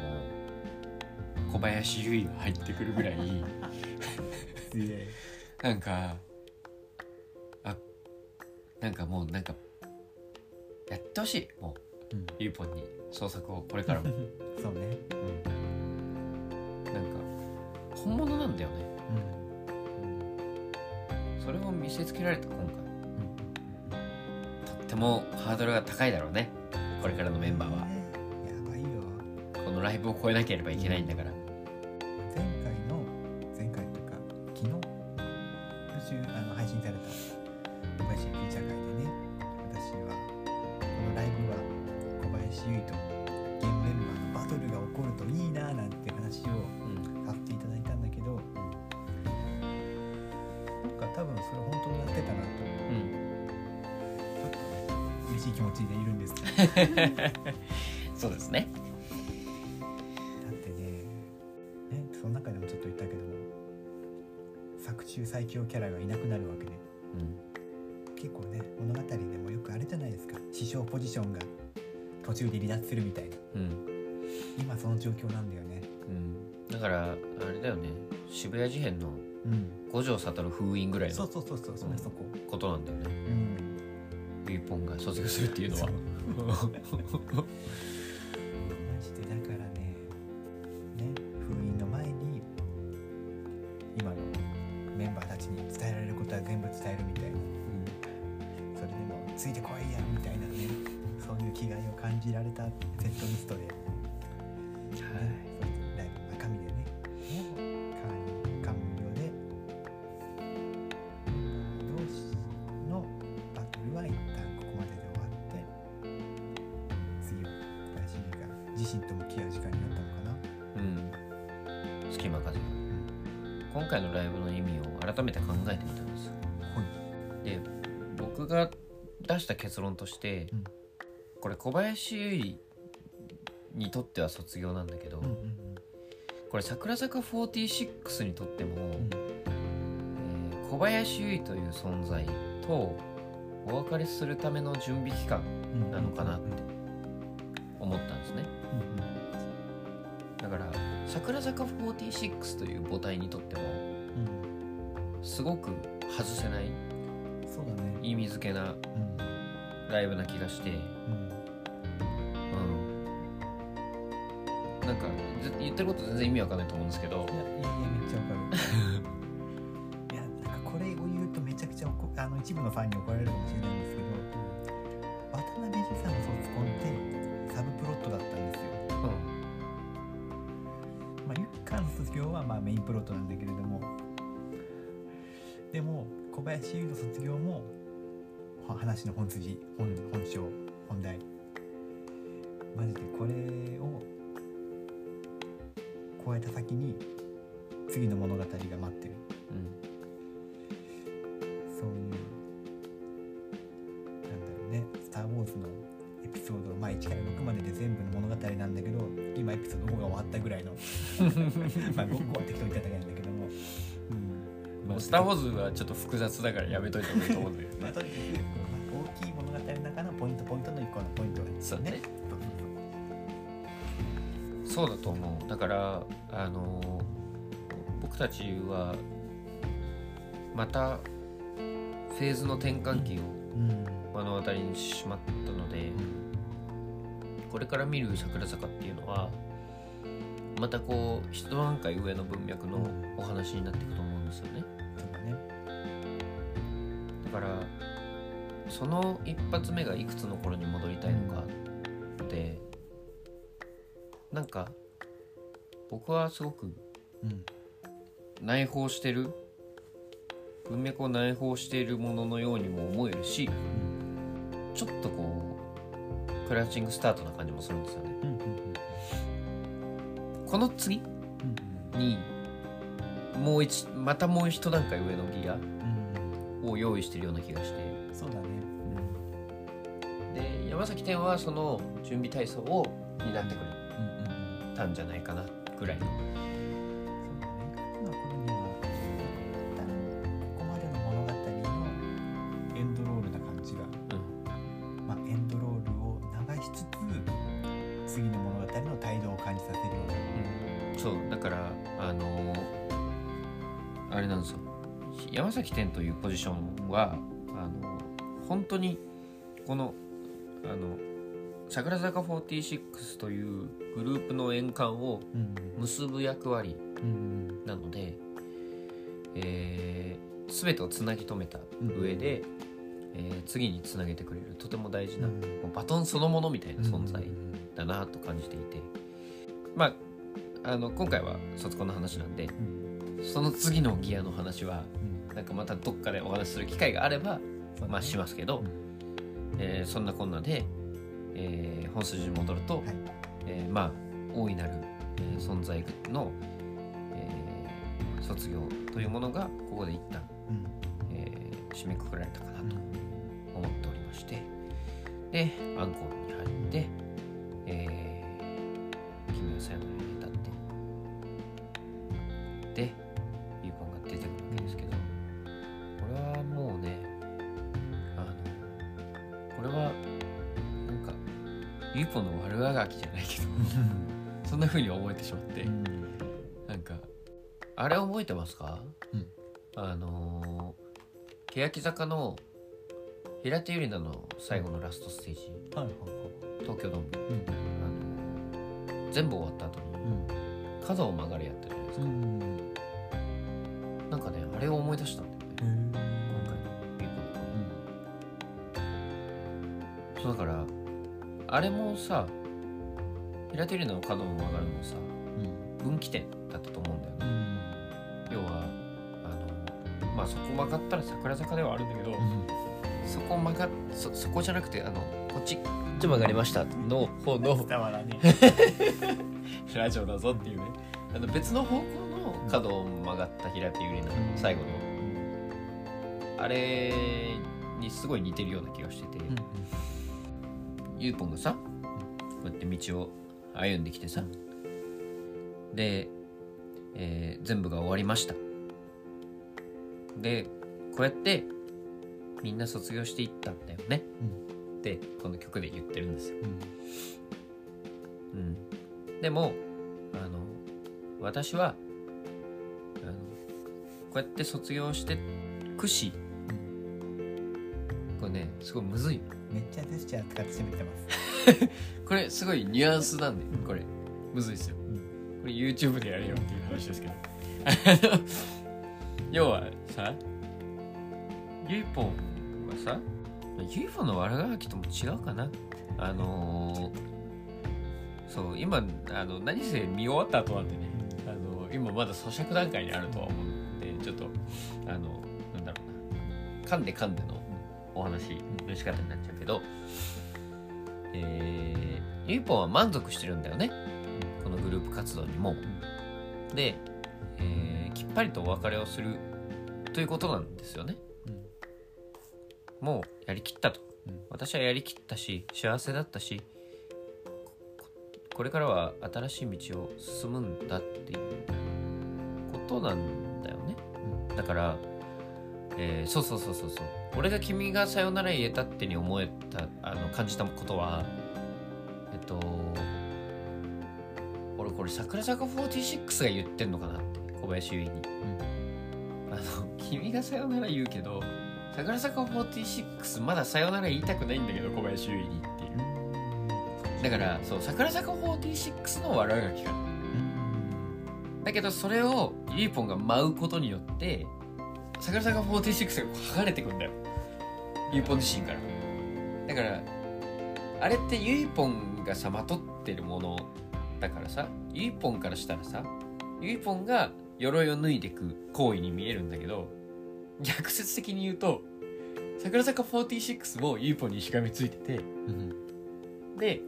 小林由依が入ってくるぐらいなんかあなんかもうなんかやってほしいもう。うん。ゆうぽんに創作をこれからも。そうね。なんか本物なんだよね。うん。それを見せつけられた今回。うん。とってもハードルが高いだろうね。これからのメンバーは。ね。やばいよ。このライブを超えなければいけないんだから そうですね。だってねねその中でもちょっと言ったけども作中最強キャラがいなくなるわけで。うん。結構ね物語でもよくあれじゃないですか。師匠ポジションが途中で離脱するみたいな。うん。今その状況なんだよね。うん。だからあれだよね。渋谷事変のうん。五条悟封印ぐらいのそうそうそうそうそれそこ。ことなんだよね。うん本が卒業するっていうのは。して、うん。これ小林優衣にとっては卒業なんだけど、うんうんこれ桜坂46にとっても、うん。えー小林優衣という存在とお別れするための準備期間うんなのかなってうん思ったんですね。だから桜坂46という母体にとってもうん。すごく外せないうんそうだね。意味付けなうんライブな気がして。うん。うんなんかぜ言ってること全然意味わかんないと思うんですけど。いやいやいやめっちゃわかる。いやなんかこれを言うとめちゃくちゃ怒あの一部のファンに怒られるかもしれないんですけど渡辺二さんの卒コンってサブプロットだったんですよ。まあゆっかの卒業はまあメインプロットなんだけれども。でも小林優の卒業もは話の本筋本本性本題。マジでこれを超えた先に次の物語が待ってる。うん。そういうなんだろうね「スター・ウォーズ」のエピソード、まあ、1から6までで全部の物語なんだけど今エピソード5が終わったぐらいの まあ5個は適当に言っただけなんだけども、まあ、スター・ウォーズはちょっと複雑だからやめといた方がいいと思うんだけど まあ、ねからあのー僕たちはまたフェーズの転換期をうん。目の当たりにしまったのでこれから見る桜坂っていうのはまたこう一段階上の文脈のお話になっていくと思うんですよね。だからその一発目がいくつの頃に戻りたいのかってなんか僕はすごくうん。内包してる。文脈を内包しているもののようにも思えるしちょっとこうクラウチングスタートな感じもするんですよね。うんうんこの次うんにもう一またもう一段階上のギアうんうんを用意してるような気がして。そうだね。で山崎天はその準備体操を担ってくうんうんうんれたんじゃないかなぐらいの。そうだね今これには一旦ここまでの物語のエンドロールな感じが、まあ、エンドロールを流しつつ次の物語の態度を感じさせるような。そうだからあのーあれなんですよ。山崎天というポジションはあの本当にこの桜坂46というグループの円環をうん。結ぶ役割うん。なので、えー、全てをつなぎ止めた上で、えー次につなげてくれるとても大事な、バトンそのものみたいな存在だなと感じていて。まああの今回は卒コンの話なんでうん。その次のギアの話はうん。なんかまたどっかでお話しする機会があれば、まあしますけど、えーそんなこんなで、えー本筋に戻ると、はい。えーまあ大いなる、えー存在の、えー卒業というものがここで一旦、うん。え締めくくられたかなと思っておりましてでアンコールに入って「えー、そんな風に思えてしまって、なんかあれ覚えてますか、うん。あのー、欅坂の平手友梨奈の最後のラストステージ。はいはい東京ドーム、うん。あのー全部終わった後に角を曲がるやったじゃないですか、うんうんなんかねあれを思い出したんだよね。今回の。ビーコのそうだからあれもさ平手友梨奈の角を曲がるのもさうん。分岐点だったと思うんだよね。うん。要はあのまあそこ曲がったら桜坂ではあるんだけど、そこ曲がっそそこじゃなくてあのこっちこっち曲がりました。の方の ラジオだぞっていうね。あの別の方向の角を曲がった平手友梨奈の最後の。あれにすごい似てるような気がしてて、ゆうぽんがさこうやって道を歩んできてさ。で、えー全部が終わりました。でこうやってみんな卒業していったんだよね、ってこの曲で言ってるんですよ、うん、でもあの私はあのこうやって卒業してくし、これねすごいむずいよめっちゃジェスチャー使って喋ってます これすごいニュアンスなんでこれ。むずいですよ、ん。これ YouTube でやれよっていう話ですけど。要はさゆいぽんはさゆいぽんの悪ガキとも違うかな。あのーそう今あの何せ見終わった後なんでねあの今まだ咀嚼段階にあるとは思うんでちょっとあのなんだろうな。噛んで噛んでのお話の仕方になっちゃうけど、えー、ゆいぽんは満足してるんだよね。このグループ活動にも。で、えーきっぱりとお別れをするということなんですよね。もうやりきったと、うん。私はやりきったし幸せだったしここれからは新しい道を進むんだっていうことなんだよね、だから、えーそうそうそうそうそう。俺が君がさよなら言えたってに思えたあの感じたことはえっと俺これ桜坂46が言ってんのかなって小林優衣に、あの君がさよなら言うけど桜坂46まださよなら言いたくないんだけど小林優衣にっていう。だからそう桜坂46の悪あがきかだけどそれをゆいぽんが舞うことによって桜坂46が剥がれてくんだよ。ゆいぽん自身から。だからあれってゆいぽんがさまとってるものだからさゆいぽんからしたらさゆいぽんが鎧を脱いでく行為に見えるんだけど逆説的に言うと桜坂46もゆいぽんにしがみついててで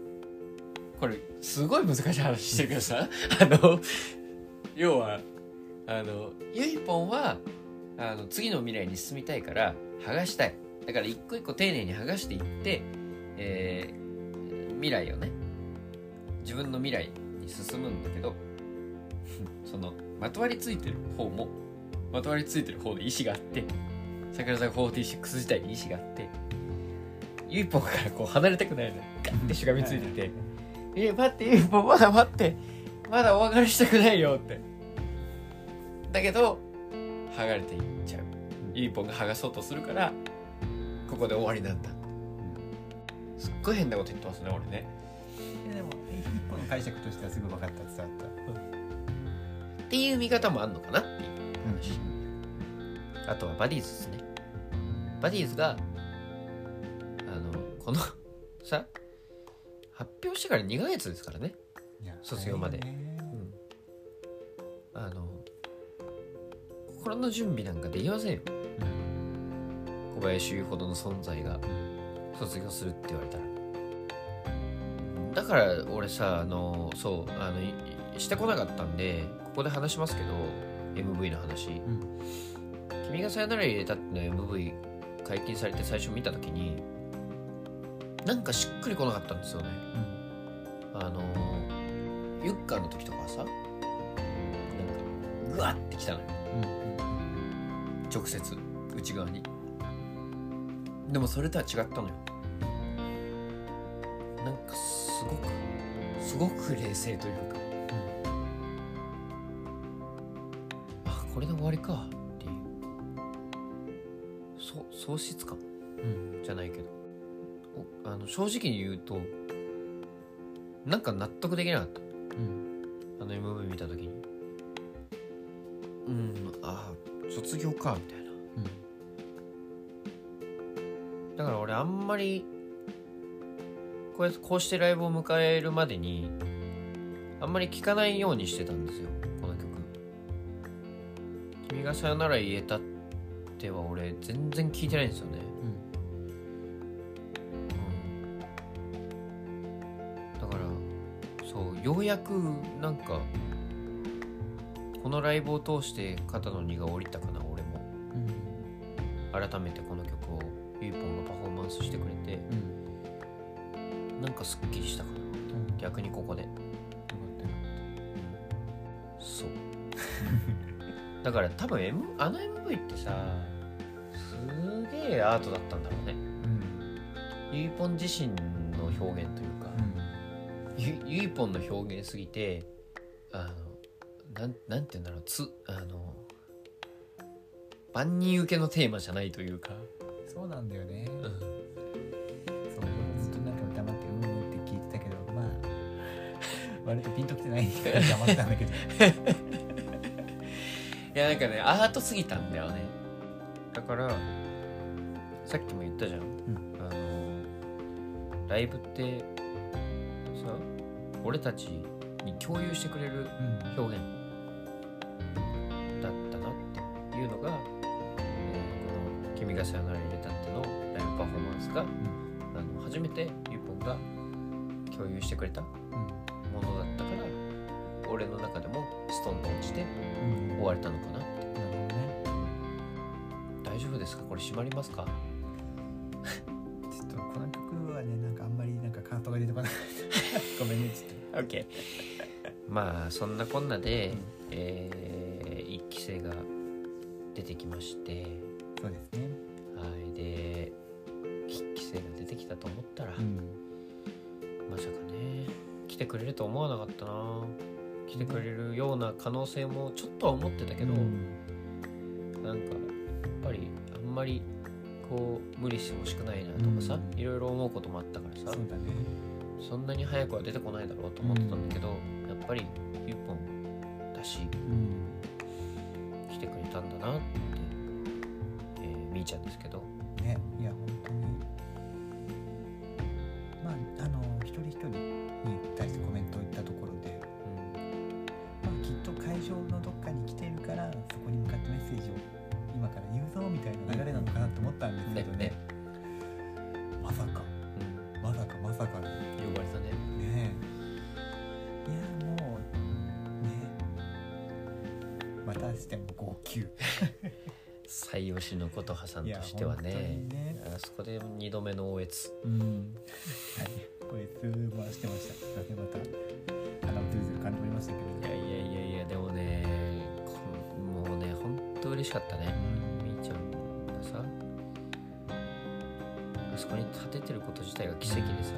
これすごい難しい話してるけどさあの要はあのゆいぽんはあの次の未来に進みたいから剥がしたい。だから一個一個丁寧に剥がしていって、えー未来をね自分の未来に進むんだけど そのまとわりついてる方もまとわりついてる方で意志があって桜坂46自体に意志があってゆいぽんからこう離れたくないのよ。ガッてしがみついてて「え待ってゆいぽんまだ待ってまだお別れしたくないよ」って。だけど剥がれていっちゃう。ゆいぽんが剥がそうとするからここで終わりなんだ。すっごい変なこと言ってますね俺ね。いやでも一個の解釈としてはすぐ分かった伝わった。っていう見方もあんのかなっていう話、あとはバディーズですね。バディーズがあのこのさ発表してから2ヶ月ですからね。卒業まで。早いね。あの心の準備なんかできませんよ。小林優ほどの存在が卒業するって言われたら。だから俺さあのそうあのいしてこなかったんでここで話しますけど MV の話、ん。君がさよなら入れたっての MV 解禁されて最初見た時になんかしっくりこなかったんですよね。あのユッカーの時とかはさなんかグワッてきたのよ直接内側に。でもそれとは違ったのよ。なんかすごくすごく冷静というか、あこれで終わりか。っていう。そ喪失感。うん。じゃないけど。おあの正直に言うとなんか納得できなかった。うん。あの MV 見た時に。うんあ卒業かみたいな。だから俺あんまりこうやってこうしてライブを迎えるまでにあんまり聴かないようにしてたんですよこの曲「君がさよなら言えた」っては俺全然聴いてないんですよね、うん、だからそうようやくなんかこのライブを通して肩の荷が下りたかな俺も。改めてこの曲をゆいぽんがパフォーマンスしてくれてなんかすっきりしたかな。逆にここで。そう。だから多分、M、あの MV ってさすげえアートだったんだろうね。ゆいぽん自身の表現というか、ゆゆいぽんの表現すぎてあのなんなんて言うんだろう。つあの万人受けのテーマじゃないというか、そうなんだよね。うん、そうずっとなんか黙ってうんうんって聞いてたけどまあ 割とピンときてないから黙ってたんだけど。いやなんかねアートすぎたんだよね。だからさっきも言ったじゃん、あのライブってさ俺たちに共有してくれるうん。表現。だがさよなら入れたって」のライブパフォーマンスが、あの初めてゆうぽんが共有してくれたもうん。のだったから俺の中でもストンと落ちてうん。終われたのかなって。なるほどね。大丈夫ですか？これ閉まりますか？ちょっとこの曲はねなんかあんまりなんか感想が出てこない。ごめんねちょっ OK まあそんなこんなで、うん。えー能性もちょっとは思ってたけど、うん。なんかやっぱりあんまりこう無理してほしくないなとかさ、うん。いろいろ思うこともあったからさそね。そんなに早くは出てこないだろうと思ってたんだけど、やっぱり一本だしうん。来てくれたんだなって、えーみーちゃんですけどったんですけどね,、ねまさか。うん、まさかまさか。ね呼ばれたね。え。いやもうね。またしても号泣。最推しの琴葉さんいやとしては本当ねにね。あそこで2度目の応越うん。はい。これ通話してました。すいませんまた鼻をズルズル感じましたけど。いやいやいやいやでもねこもうねほんと嬉しかったねそこに立ててること自体が奇跡でさ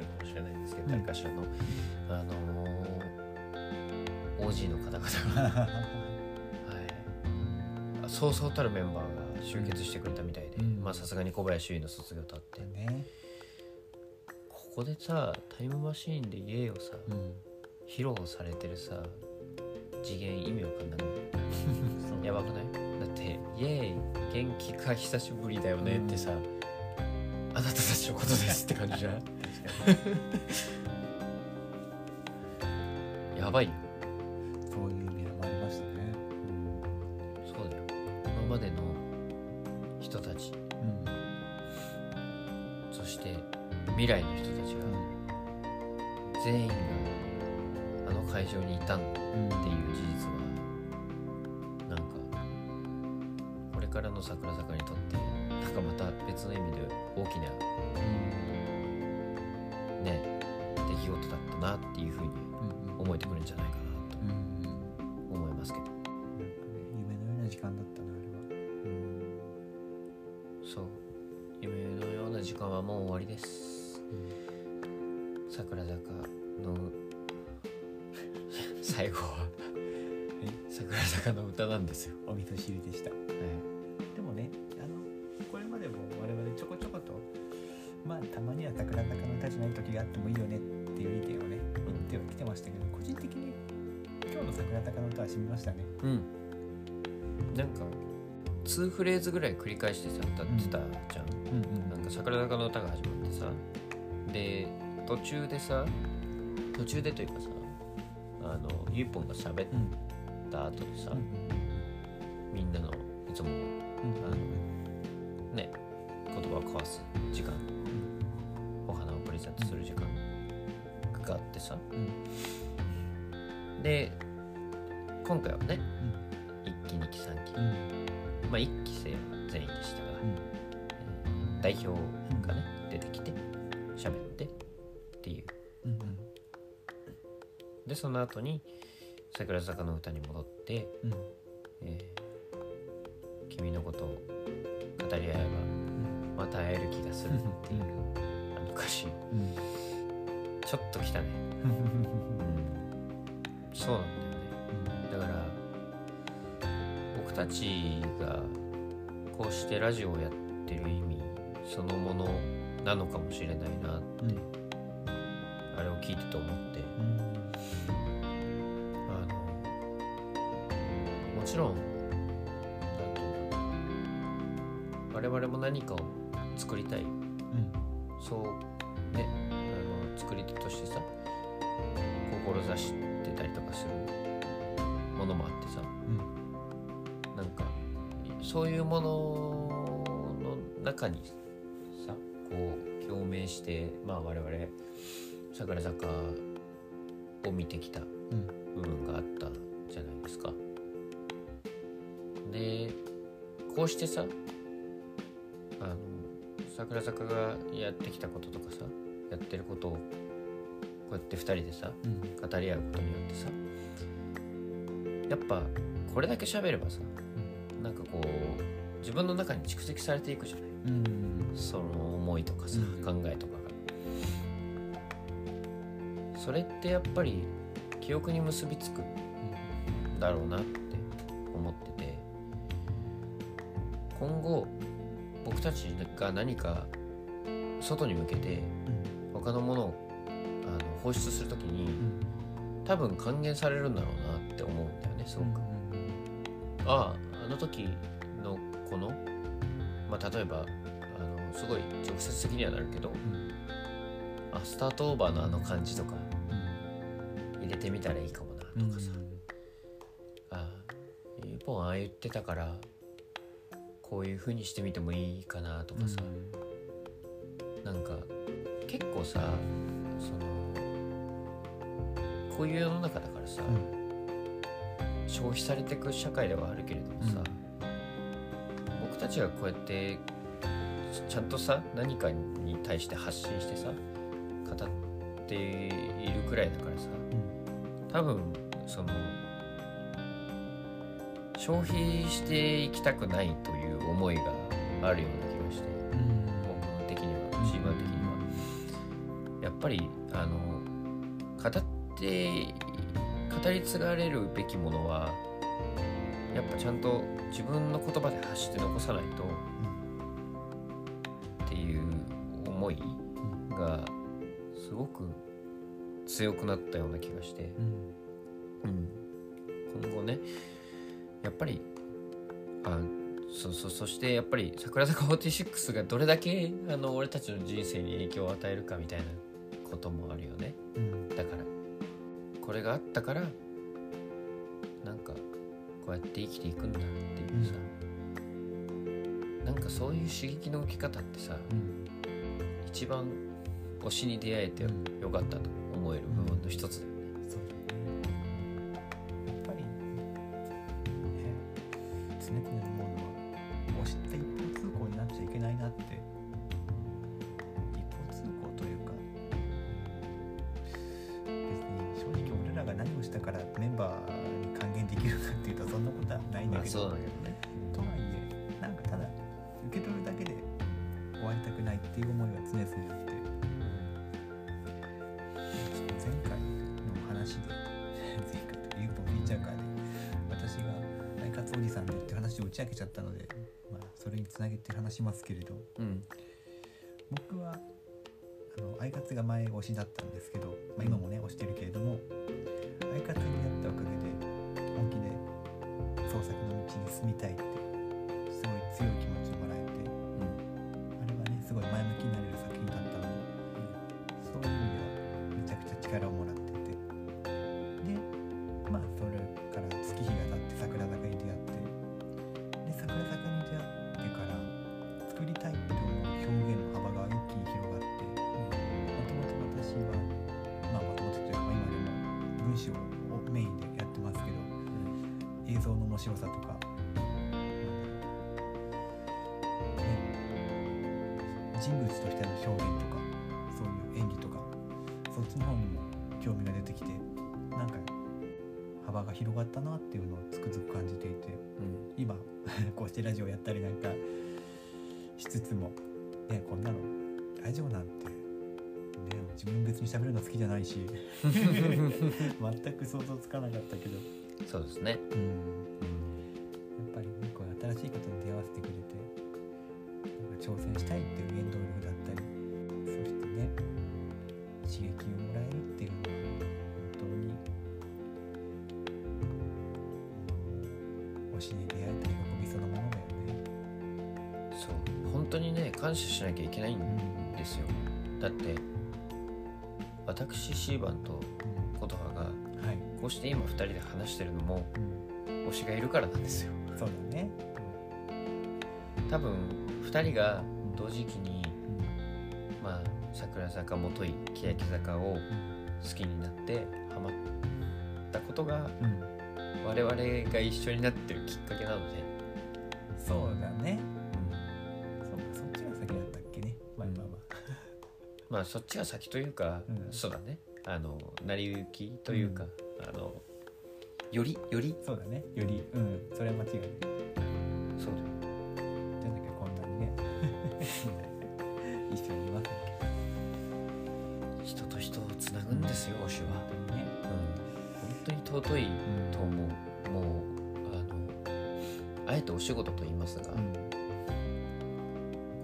るかもしれないんですけど、うん。誰かしらのあのー OG の方々が、はい、あそうそうたるメンバーが集結してくれたみたいで、さすがに小林優衣の卒業とあって。ね。ここでさタイムマシーンで家をさうん。披露されてるさ次元意味わかんない？やばくない？だって「イエーイ元気か久しぶりだよね」ってさ、あなたたちのことですって感じじゃない やばい。よそういう意味もありましたね。そうだよ。今までの人たち。うん。そして未来の人たちが。全員があの会場にいたんっていう事実は。なんかこれからの桜坂にとってなんかまた別の意味で大きなね出来事だったなっていうふうにうんうん。思えてくるんじゃないかなうんと思いますけど。なんかね夢のような時間だったなあれは。そう。夢のような時間はもう終わりです。桜坂の 最後は。桜坂の歌なんですよ、お味噌汁でした。はでたまには桜坂の歌じゃない時があってもいいよねっていう意見をね言ってはきてましたけど個人的に今日の桜坂の歌は染みましたね。い、うん。なんか2フレーズぐらい繰り返してさ歌ってたじゃん、うんなんか桜坂の歌が始まってさで途中でさ途中でというかさあのゆいぽんが喋っうんた後でさ、うんみんなのいつもの後に桜坂の歌に戻って、うん。えー君のことを語り合えばまた会える気がするっていうあの歌詞。うん。ちょっときたね。うん。うんそうなんだよね。だから僕たちがこうしてラジオをやってる意味そのものなのかもしれないなってあれを聞いてて思って。あちろん。我々も何かを作りたい。そうね。あの作り手としてさ志してたりとかするものもあってさ。なんかそういうものの中にさこう共鳴してまあ我々桜坂を見てきた部分があったじゃないですか。でこうしてさあの桜坂がやってきたこととかさやってることをこうやって2人でさ語り合うことによってさやっぱこれだけ喋ればさなんかこう自分の中に蓄積されていくじゃない？その思いとかさ、うん。考えとかが。それってやっぱり記憶に結びつくん。だろうなって思ってて今後僕たちが何か外に向けて他のものをあの放出するときに多分還元されるんだろうなって思うんだよねすごく。あああの時のこの、まあ、例えばあのすごい直接的にはなるけどあスタートオーバーのあの感じとか入れてみたらいいかもなとかさ、あゆうぽんああ言ってたからこういう風にしてみてもいいかなとかさ、なんか結構さそのこういう世の中だからさ、消費されてく社会ではあるけれどもさ、僕たちがこうやってちゃんとさ何かに対して発信してさ語っているくらいだからさ多分その消費していきたくないという思いがあるような気がして僕的にはチーム的には。やっぱりあの語って語り継がれるべきものはやっぱちゃんと自分の言葉で発して残さないと、っていう思いがすごく強くなったような気がして、うん、今後ねやっぱりあそそそしてやっぱり桜坂46がどれだけあの俺たちの人生に影響を与えるかみたいなこともあるよね。だからこれがあったからなんかこうやって生きていくんだっていうさ、なんかそういう刺激の受け方ってさ、一番推しに出会えてよかったと思える部分の一つだよ白さとか、ね、人物としての表現とかそういう演技とかそっちの方にも興味が出てきてなんか幅が広がったなっていうのをつくづく感じていてうん。今 こうしてラジオやったりなんかしつつもねこんなのラジオなんて、ね、自分別に喋るの好きじゃないし 全く想像つかなかったけどそうですね。うん、うん、推しがいるからなんですよ。そうだね。多分二人が同時期に、うんまあ、桜坂もとい欅坂を好きになってハマったことがうん、我々が一緒になってるきっかけなので、そうだね。そうか、そっちが先だったっけね。まあまあまあ。まあそっちが先というか、うんそうだねあの成り行きというか、あのよりより？そうだね。より、うん、それは間違いない。そうだよ。じゃなきゃこんなにね。一緒にいます人と人をつなぐんですよ推しは、ね。うん、本当に尊いと思う。もうあのあえてお仕事と言いますが、うん。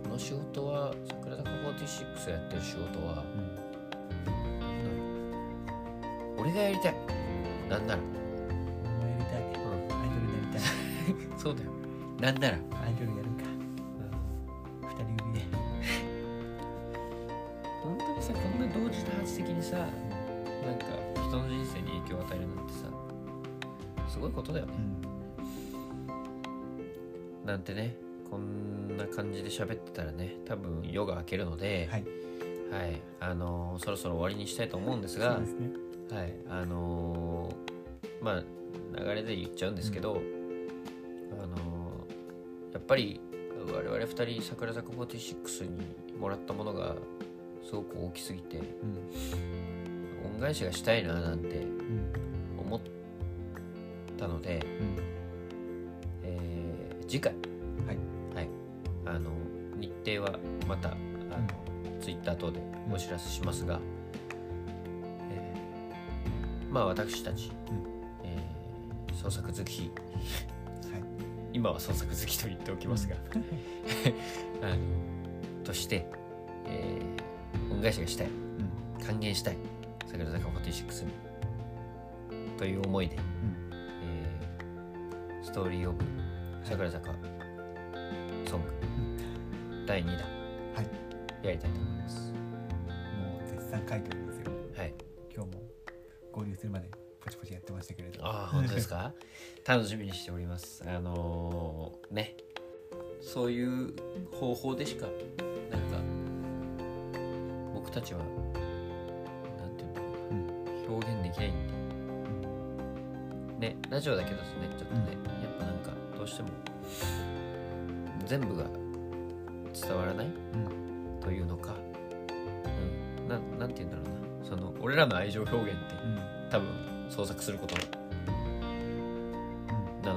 この仕事は桜坂46がやってる仕事は俺がやりたい。なんなら、そうだよ。なんなら、アイドルやるか。二人組で。本当にさこんな同時多発的にさなんか人の人生に影響を与えるなんてさすごいことだよね。うん。なんてねこんな感じで喋ってたらね多分夜が明けるので、はい。はい。あのーそろそろ終わりにしたいと思うんですがね。はい。あのーまあ流れで言っちゃうんですけど、あのーやっぱり我々2人桜坂46にもらったものがすごく大きすぎてうん。恩返しがしたいななんてうん。思ったので、うん。えー次回。はい。はい、あの日程はまたあの、ツイッター等でお知らせしますが、えーまあ私たち、うん。えー創作好きはい今は創作好きと言っておきますが、あのとして、えー恩返しがしたい。うん。還元したい。桜坂46に。という思いで、うん。えーストーリー・オブ桜坂ソング、第2弾。はい。やりたいと思います。もう絶賛書いておりますよ。はい。今日も合流するまでポチポチやってましたけれどああ、本当ですか？楽しみにしております。あのーね、そういう方法でしか、なんか、僕たちは、なんていうのかな、表現できないんで。ね、ラジオだけだとね、ちょっとね、やっぱなんか、どうしても、全部が伝わらないうん。というのか、うん、ななんて言うんだろうな、その、俺らの愛情表現って、うん。多分創作することの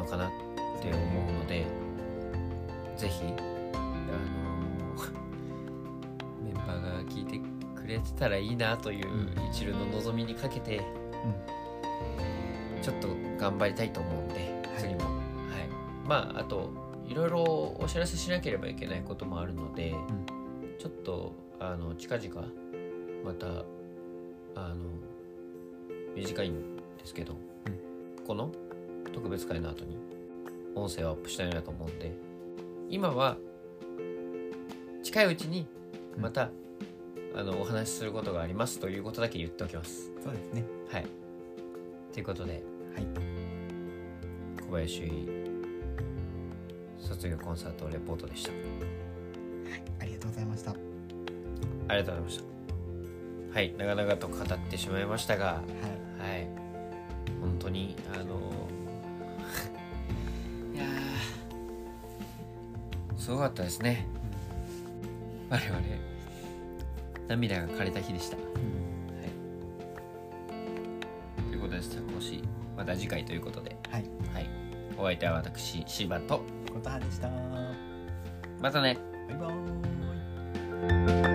かなって思うのでぜひあの メンバーが聞いてくれてたらいいなという一縷の望みにかけてちょっと頑張りたいと思うんではい。次も。はい。まああといろいろお知らせしなければいけないこともあるので、ちょっとあの近々またあの短いんですけど、この特別会の後に音声をアップしたいなと思うんで。今は近いうちにまた、あのお話しすることがありますということだけ言っておきます。そうですね。はい。ということではい。小林卒業コンサートレポートでした。ありがとうございました。はありがとうございました。はい。長々と語ってしまいましたがい。はい。本当にあのいすごかったですね。我々涙が枯れた日でした。はい。ということで少しまた次回ということで。はい。はい。お相手は私シーバと。ことはでした。またね。バイバーイ